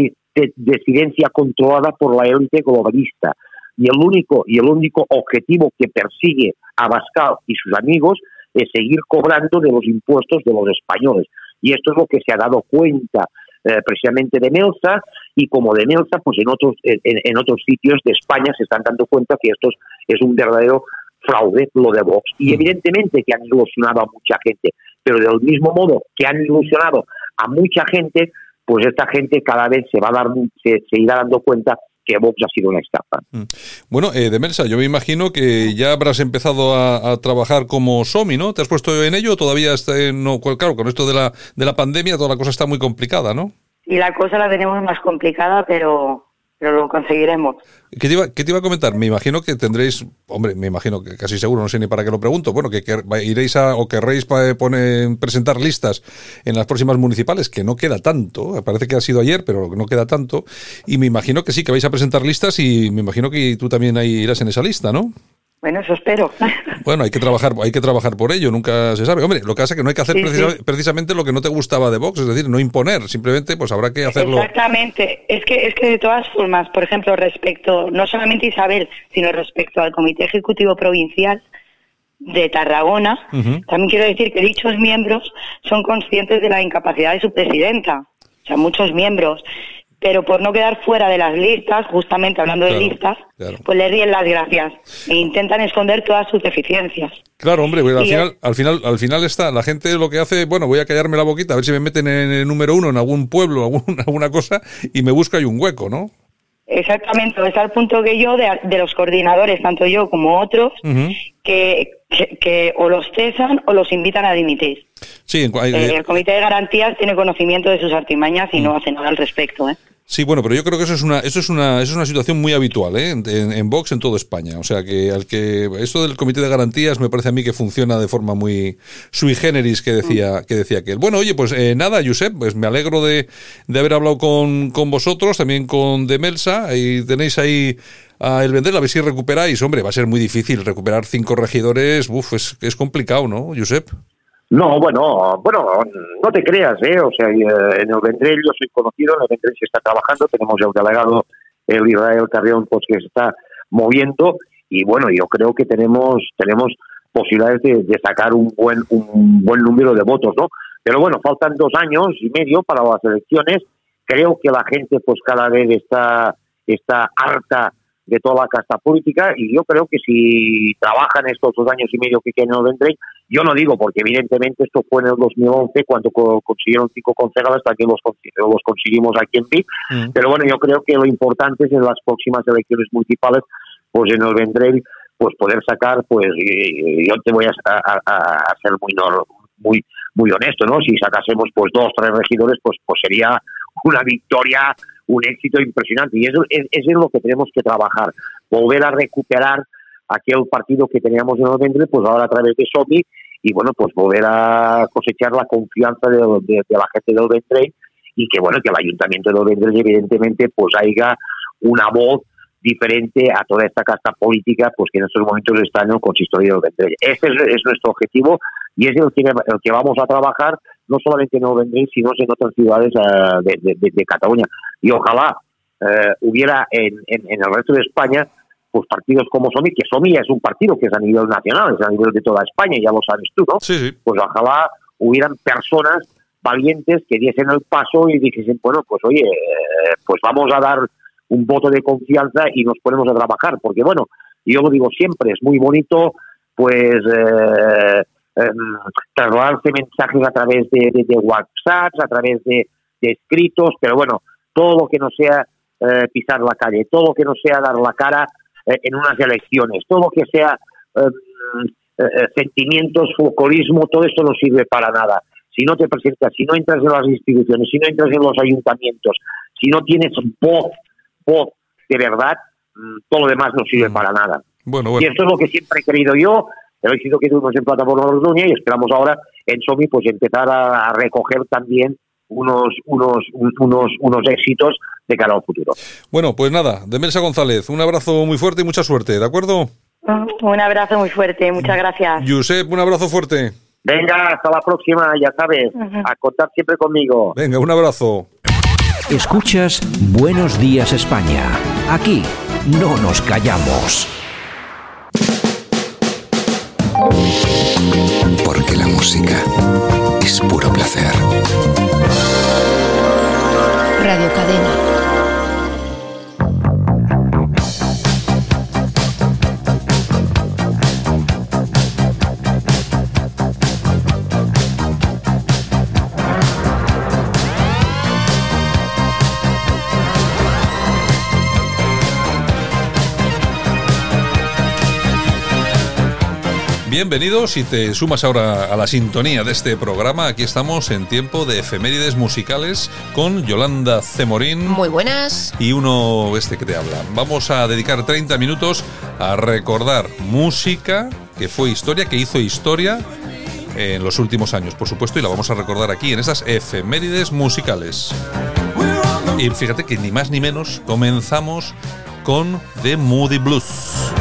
disidencia controlada por la élite globalista y el único y el único objetivo que persigue Abascal y sus amigos es seguir cobrando de los impuestos de los españoles. Y esto es lo que se ha dado cuenta eh, precisamente de Melza y como de Melza, pues en otros, en, otros sitios de España se están dando cuenta que esto es un verdadero fraude, lo de Vox. Y mm. evidentemente que han ilusionado a mucha gente, pero del mismo modo que han ilusionado a mucha gente, pues esta gente cada vez se va a dar, se irá dando cuenta que Vox ha sido una estafa. Mm. Bueno, eh, yo me imagino que ya habrás empezado a, trabajar como SOMI, ¿no? ¿Te has puesto en ello? Todavía está, no, claro, con esto de la, de la pandemia toda la cosa está muy complicada, ¿no? Y la cosa la tenemos más complicada, pero pero lo conseguiremos. ¿Qué te, iba, ¿Qué te, iba, a comentar? Me imagino que tendréis, hombre, me imagino que casi seguro, no sé ni para qué lo pregunto, bueno, que, iréis a, o querréis poner, presentar listas en las próximas municipales, que no queda tanto, parece que ha sido ayer, pero no queda tanto, y me imagino que sí, que vais a presentar listas y me imagino que tú también ahí irás en esa lista, ¿no? Bueno, eso espero. [LAUGHS] Bueno, hay que trabajar, hay que trabajar por ello, nunca se sabe. Hombre, lo que pasa es que no hay que hacer precisamente lo que no te gustaba de Vox, es decir, no imponer, simplemente pues habrá que hacerlo. Exactamente. Es que es que de todas formas, por ejemplo, respecto no solamente Isabel, sino respecto al Comité Ejecutivo Provincial de Tarragona, también quiero decir que dichos miembros son conscientes de la incapacidad de su presidenta. O sea, muchos miembros pero por no quedar fuera de las listas, justamente hablando de listas, pues le ríen las gracias e intentan esconder todas sus deficiencias. Claro, hombre, pues al final, al final, al final está, la gente lo que hace, bueno, voy a callarme la boquita, a ver si me meten en el número uno en algún pueblo, algún, [LAUGHS] alguna cosa, y me busca ahí un hueco, ¿no? Exactamente, es al punto que yo, de, los coordinadores, tanto yo como otros, que, que, o los cesan o los invitan a dimitir. Sí, eh, el Comité de Garantías tiene conocimiento de sus artimañas y no mm. hace nada al respecto. ¿eh? Sí, bueno, pero yo creo que eso es una, eso es una, eso es una situación muy habitual ¿eh? en, en, Vox en toda España. O sea que al que esto del comité de garantías me parece a mí que funciona de forma muy sui generis que decía, que decía aquel. Bueno, oye, pues eh, nada, Josep, pues me alegro de, de haber hablado con, con vosotros, también con Demelsa, y tenéis ahí el vender, a ver si recuperáis. Hombre, va a ser muy difícil recuperar cinco regidores, uf, es, es complicado, ¿no, Josep? No, bueno, bueno, no te creas, ¿eh? O sea, eh, en el Vendrell yo soy conocido, en el Vendrell se está trabajando, tenemos el delegado, el Israel Carrión, pues que se está moviendo y bueno, yo creo que tenemos tenemos posibilidades de, sacar un buen un buen número de votos, ¿no? Pero bueno, faltan dos años y medio para las elecciones. Creo que la gente, pues cada vez está está harta de toda la casta política y yo creo que si trabajan estos dos años y medio que quedan en el Vendrell, yo no digo, porque evidentemente esto fue en el 2011 cuando consiguieron cinco concejales, hasta que los, los conseguimos aquí en PIB. Mm. Pero bueno, yo creo que lo importante es en las próximas elecciones municipales, pues en el Vendrell, pues poder sacar, pues yo te voy a, a, ser muy, muy, muy honesto, ¿no? Si sacásemos pues dos, tres regidores, pues, pues sería una victoria, un éxito impresionante. Y eso, es, eso es lo que tenemos que trabajar, volver a recuperar aquel partido que teníamos en noviembre, pues ahora a través de SOMI, y bueno, pues volver a cosechar la confianza de, la gente de Vendrell y que bueno, que el ayuntamiento de Vendrell evidentemente pues haya una voz diferente a toda esta casta política pues que en estos momentos está en el consistorio de Vendrell. Este es, nuestro objetivo y es el que, el que vamos a trabajar no solamente en Vendrell, sino en otras ciudades eh, de, Cataluña. Y ojalá eh, hubiera en, en el resto de España pues partidos como SOMI, que SOMI es un partido que es a nivel nacional, es a nivel de toda España, ya lo sabes tú, ¿no? Sí, Pues ojalá hubieran personas valientes que diesen el paso y dijesen, bueno, pues oye, eh, pues vamos a dar un voto de confianza y nos ponemos a trabajar, porque bueno, yo lo digo siempre, es muy bonito, pues eh, em, trasladarse mensajes a través de, de, WhatsApp, a través de, escritos, pero bueno, todo lo que no sea eh, pisar la calle, todo lo que no sea dar la cara, eh, en unas elecciones. Todo lo que sea em, eh, sentimientos, folclorismo, todo esto no sirve para nada. Si no te presentas, si no entras en las instituciones, si no entras en los ayuntamientos, si no tienes voz, voz de verdad, mm, todo lo demás no sirve mm. para nada. Bueno, Y esto es lo que siempre he querido yo, el éxito que tuvimos en Plataforma Orduña y esperamos ahora en SOMI pues empezar a recoger también unos, unos, unos, unos éxitos de cara al futuro. Bueno, pues nada, Demelsa González, un abrazo muy fuerte y mucha suerte, ¿de acuerdo? Un abrazo muy fuerte, muchas gracias. Josep, un abrazo fuerte. Venga, hasta la próxima, ya sabes, a contar siempre conmigo. Venga, un abrazo. Escuchas Buenos Días España. Aquí no nos callamos. Porque la música es puro placer. Radio Cadena. Bienvenidos si te sumas ahora a la sintonía de este programa. Aquí estamos en tiempo de efemérides musicales con Yolanda Cemorín. Muy buenas. Y uno este que te habla. Vamos a dedicar 30 minutos a recordar música que fue historia, que hizo historia en los últimos años, por supuesto, y la vamos a recordar aquí en estas efemérides musicales. Y fíjate que ni más ni menos comenzamos con The Moody Blues.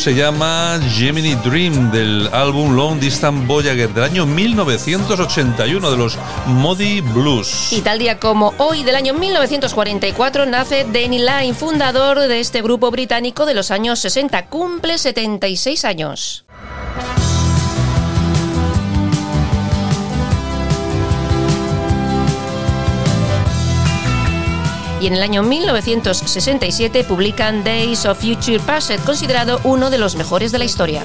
Se llama Gemini Dream del álbum Long Distance Voyager del año 1981 de los Modi Blues. Y tal día como hoy del año 1944 nace Danny Lyne, fundador de este grupo británico de los años 60. Cumple 76 años. Y en el año 1967 publican Days of Future Past, considerado uno de los mejores de la historia.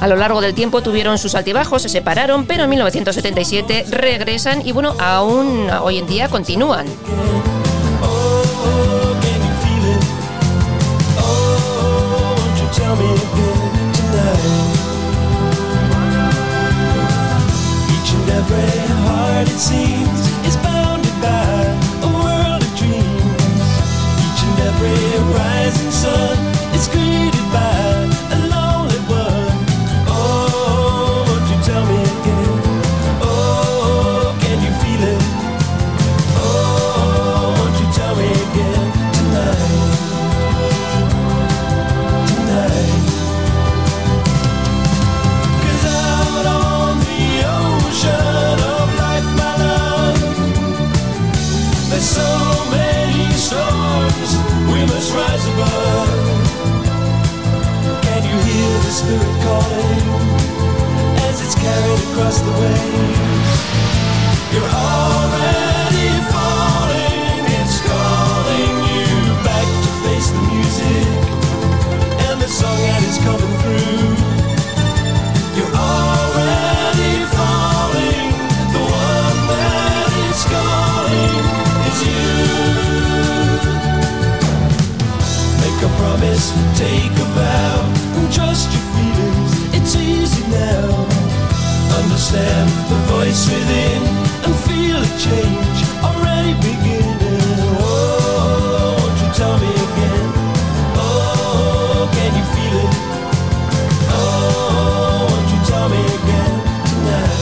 A lo largo del tiempo tuvieron sus altibajos, se separaron, pero en 1977 regresan y bueno, aún hoy en día continúan. It seems across the waves? You're already falling, it's calling you back to face the music and the song that is coming through. You're already falling. The one that is calling is you. Make a promise, take a vow, trust your feelings. It's easy now. understand the voice within and feel a change already beginning. Oh, won't you tell me again? Oh, can you feel it? Oh, won't you tell me again tonight?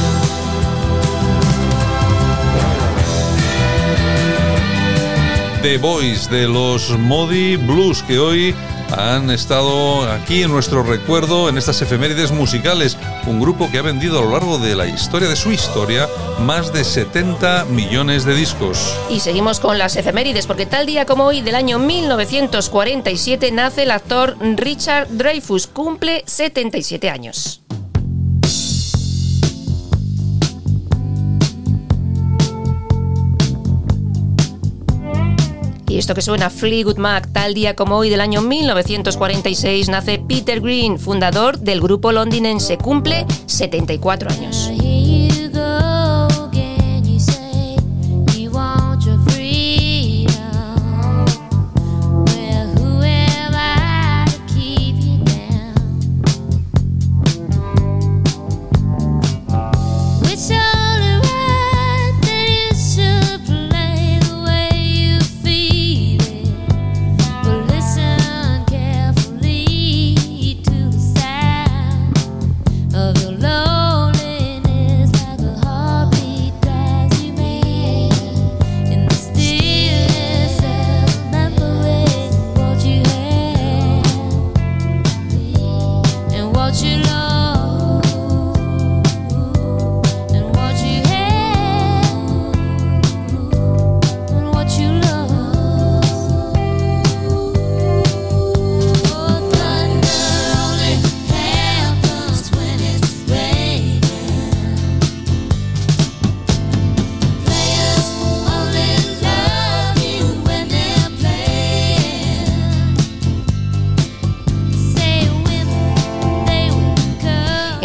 The Voice de los Modi Blues que hoy han estado aquí en nuestro recuerdo en estas efemérides musicales un grupo que ha vendido a lo largo de la historia de su historia más de 70 millones de discos. Y seguimos con las efemérides porque tal día como hoy del año 1947 nace el actor Richard Dreyfuss, cumple 77 años. Y esto que suena Fleetwood Mac, tal día como hoy del año 1946 nace Peter Green, fundador del grupo londinense, cumple 74 años.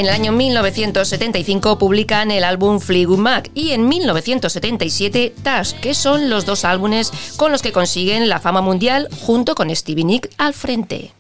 El año 1975 publican el álbum Fleetwood Mac y en 1977 Tash, que son los dos álbumes con los que consiguen la fama mundial junto con Stevie Nick al frente.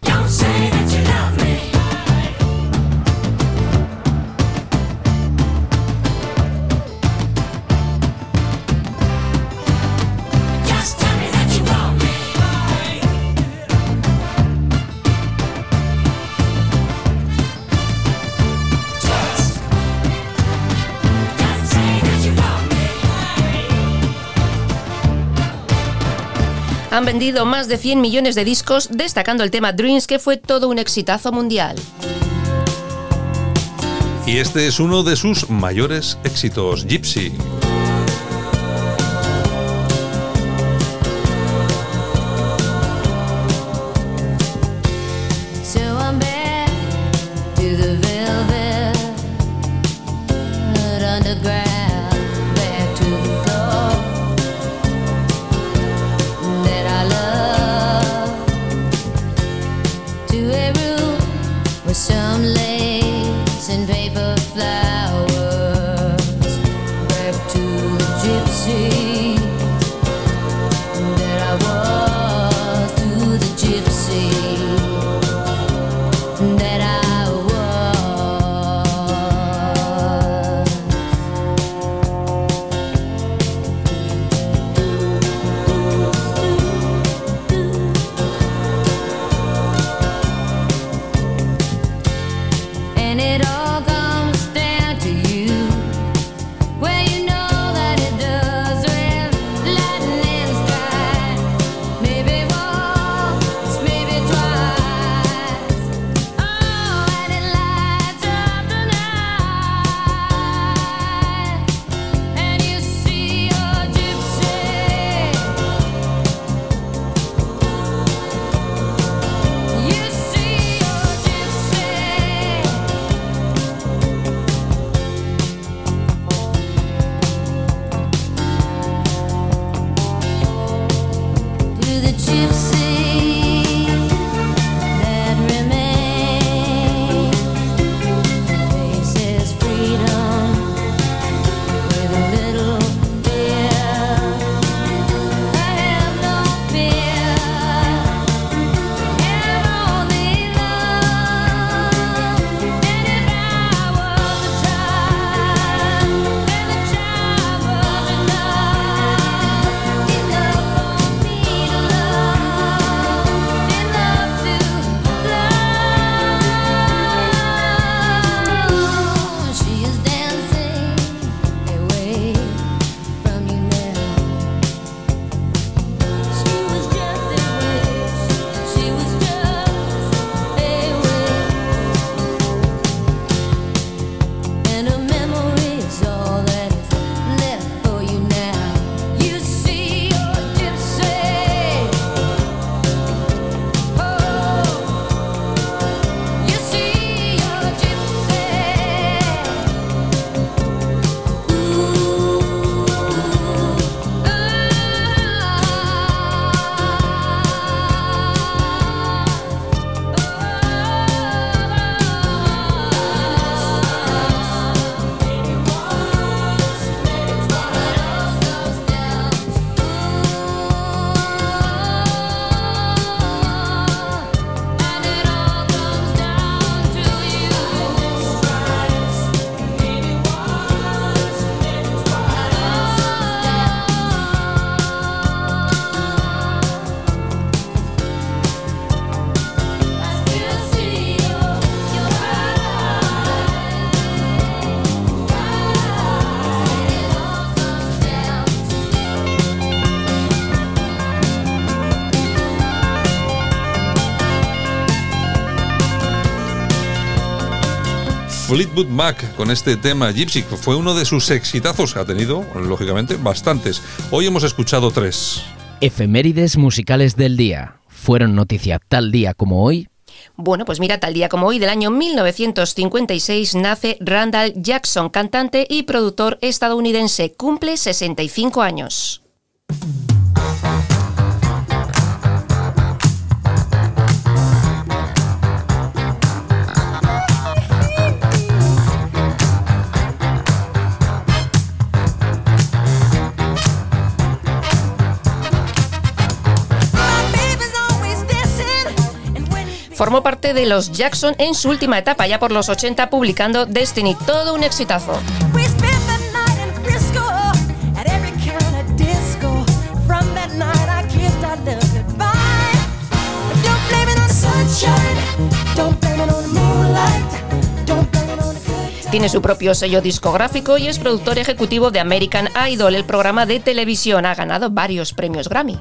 Han vendido más de 100 millones de discos, destacando el tema Dreams, que fue todo un exitazo mundial. Y este es uno de sus mayores éxitos, Gypsy. Fleetwood Mac con este tema Gypsy, que fue uno de sus exitazos, ha tenido, lógicamente, bastantes. Hoy hemos escuchado tres. Efemérides musicales del día. ¿Fueron noticia tal día como hoy? Bueno, pues mira, tal día como hoy del año 1956 nace Randall Jackson, cantante y productor estadounidense. Cumple 65 años. Formó parte de los Jackson en su última etapa, ya por los 80, publicando Destiny, todo un exitazo. Tiene su propio sello discográfico y es productor ejecutivo de American Idol, el programa de televisión. Ha ganado varios premios Grammy.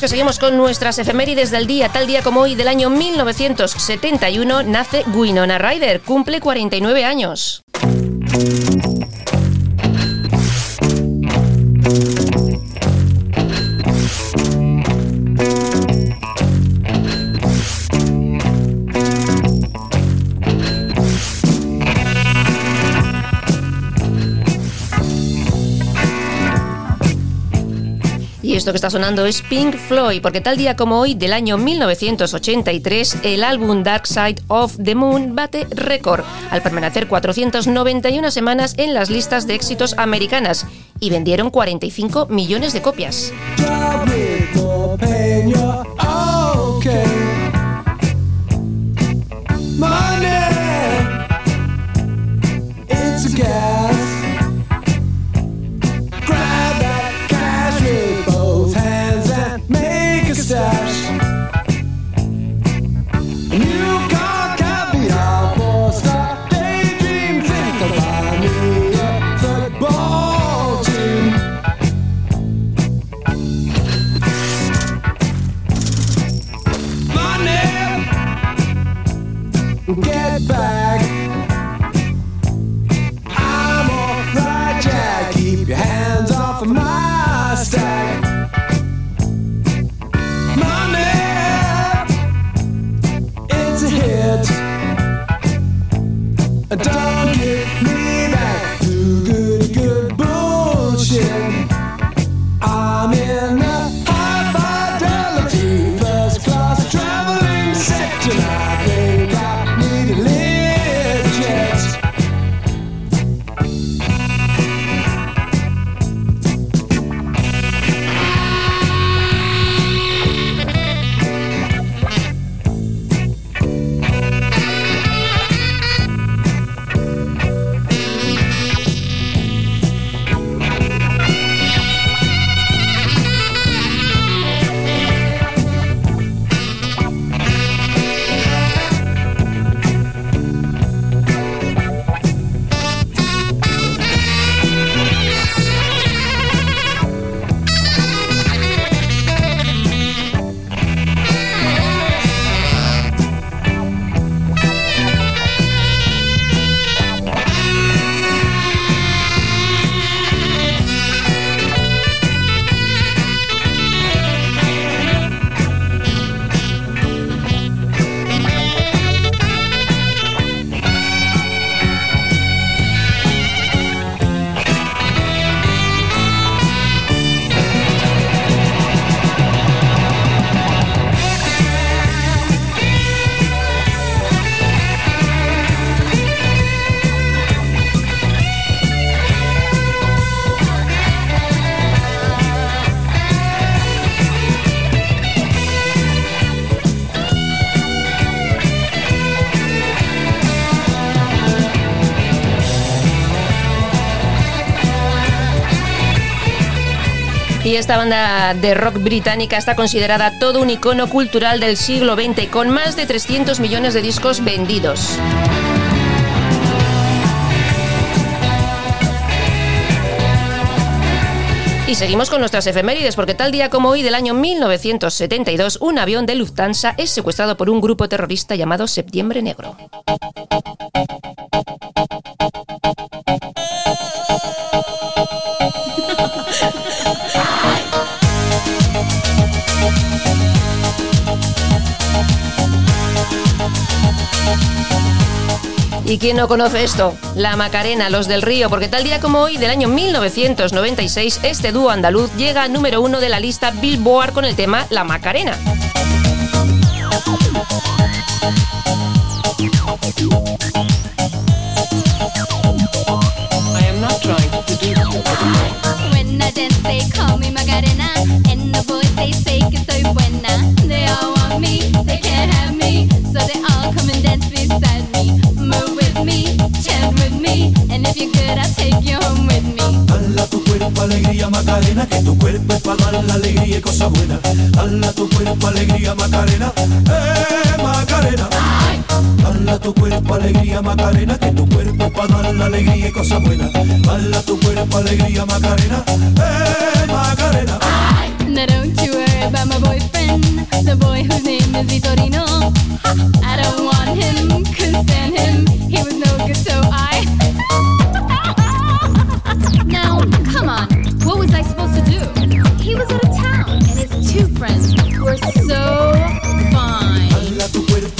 Que seguimos con nuestras efemérides del día, tal día como hoy del año 1971, nace Winona Ryder, cumple 49 años. Esto que está sonando es Pink Floyd, porque tal día como hoy del año 1983, el álbum Dark Side of the Moon bate récord al permanecer 491 semanas en las listas de éxitos americanas y vendieron 45 millones de copias. Esta banda de rock británica está considerada todo un icono cultural del siglo XX, con más de 300 millones de discos vendidos. Y seguimos con nuestras efemérides, porque tal día como hoy del año 1972, un avión de Lufthansa es secuestrado por un grupo terrorista llamado Septiembre Negro. ¿Y quién no conoce esto? La Macarena, los del Río, porque tal día como hoy del año 1996, este dúo andaluz llega al número uno de la lista Billboard con el tema La Macarena. Que tu cuerpo dar la alegría y tu cuerpo alegría Macarena, eh Macarena. Tu cuerpo alegría Macarena, que tu cuerpo dar la alegría y tu cuerpo alegría Macarena, eh Macarena. Now don't you worry. about my boyfriend, the boy whose name is Vitorino. I don't want him, couldn't stand him,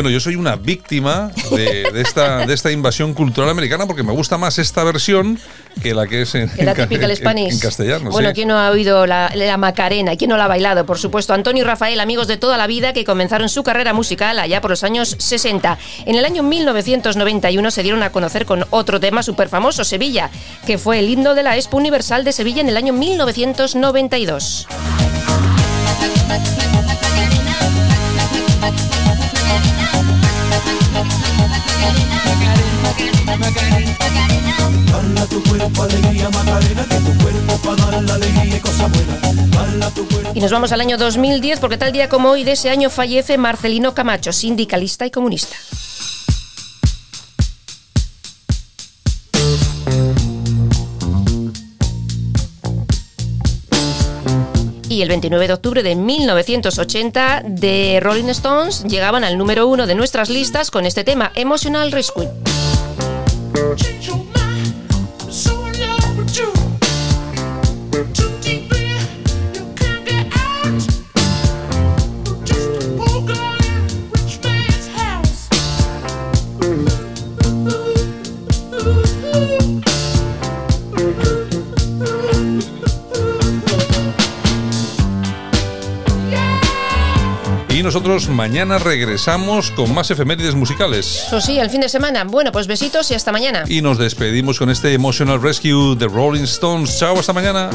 Bueno, yo soy una víctima de, de esta, de esta invasión cultural americana porque me gusta más esta versión que la que es en, castellano. Bueno, sí. ¿quién no ha oído la, la Macarena? ¿Quién no la ha bailado? Por supuesto, Antonio y Rafael, amigos de toda la vida que comenzaron su carrera musical allá por los años 60. En el año 1991 se dieron a conocer con otro tema súper famoso, Sevilla, que fue el himno de la Expo Universal de Sevilla en el año 1992. Y nos vamos al año 2010 porque tal día como hoy de ese año fallece Marcelino Camacho, sindicalista y comunista. Y el 29 de octubre de 1980, The Rolling Stones llegaban al número uno de nuestras listas con este tema, Emotional Rescue. Y nosotros mañana regresamos con más efemérides musicales. Eso sí, el fin de semana. Bueno, pues besitos y hasta mañana. Y nos despedimos con este Emotional Rescue de Rolling Stones. Chao, hasta mañana.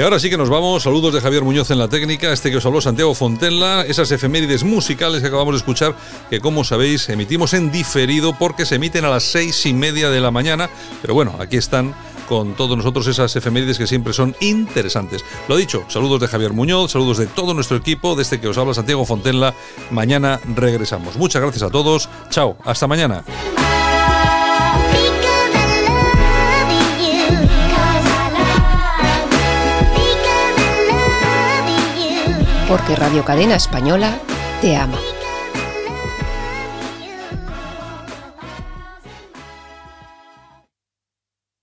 Y ahora sí que nos vamos. Saludos de Javier Muñoz en la técnica. Este que os habló Santiago Fontenla. Esas efemérides musicales que acabamos de escuchar, que como sabéis, emitimos en diferido porque se emiten a las seis y media de la mañana. Pero bueno, aquí están con todos nosotros esas efemérides que siempre son interesantes. Lo dicho, saludos de Javier Muñoz, saludos de todo nuestro equipo, de este que os habla Santiago Fontenla. Mañana regresamos. Muchas gracias a todos. Chao, hasta mañana. Porque Radio Cadena Española te ama.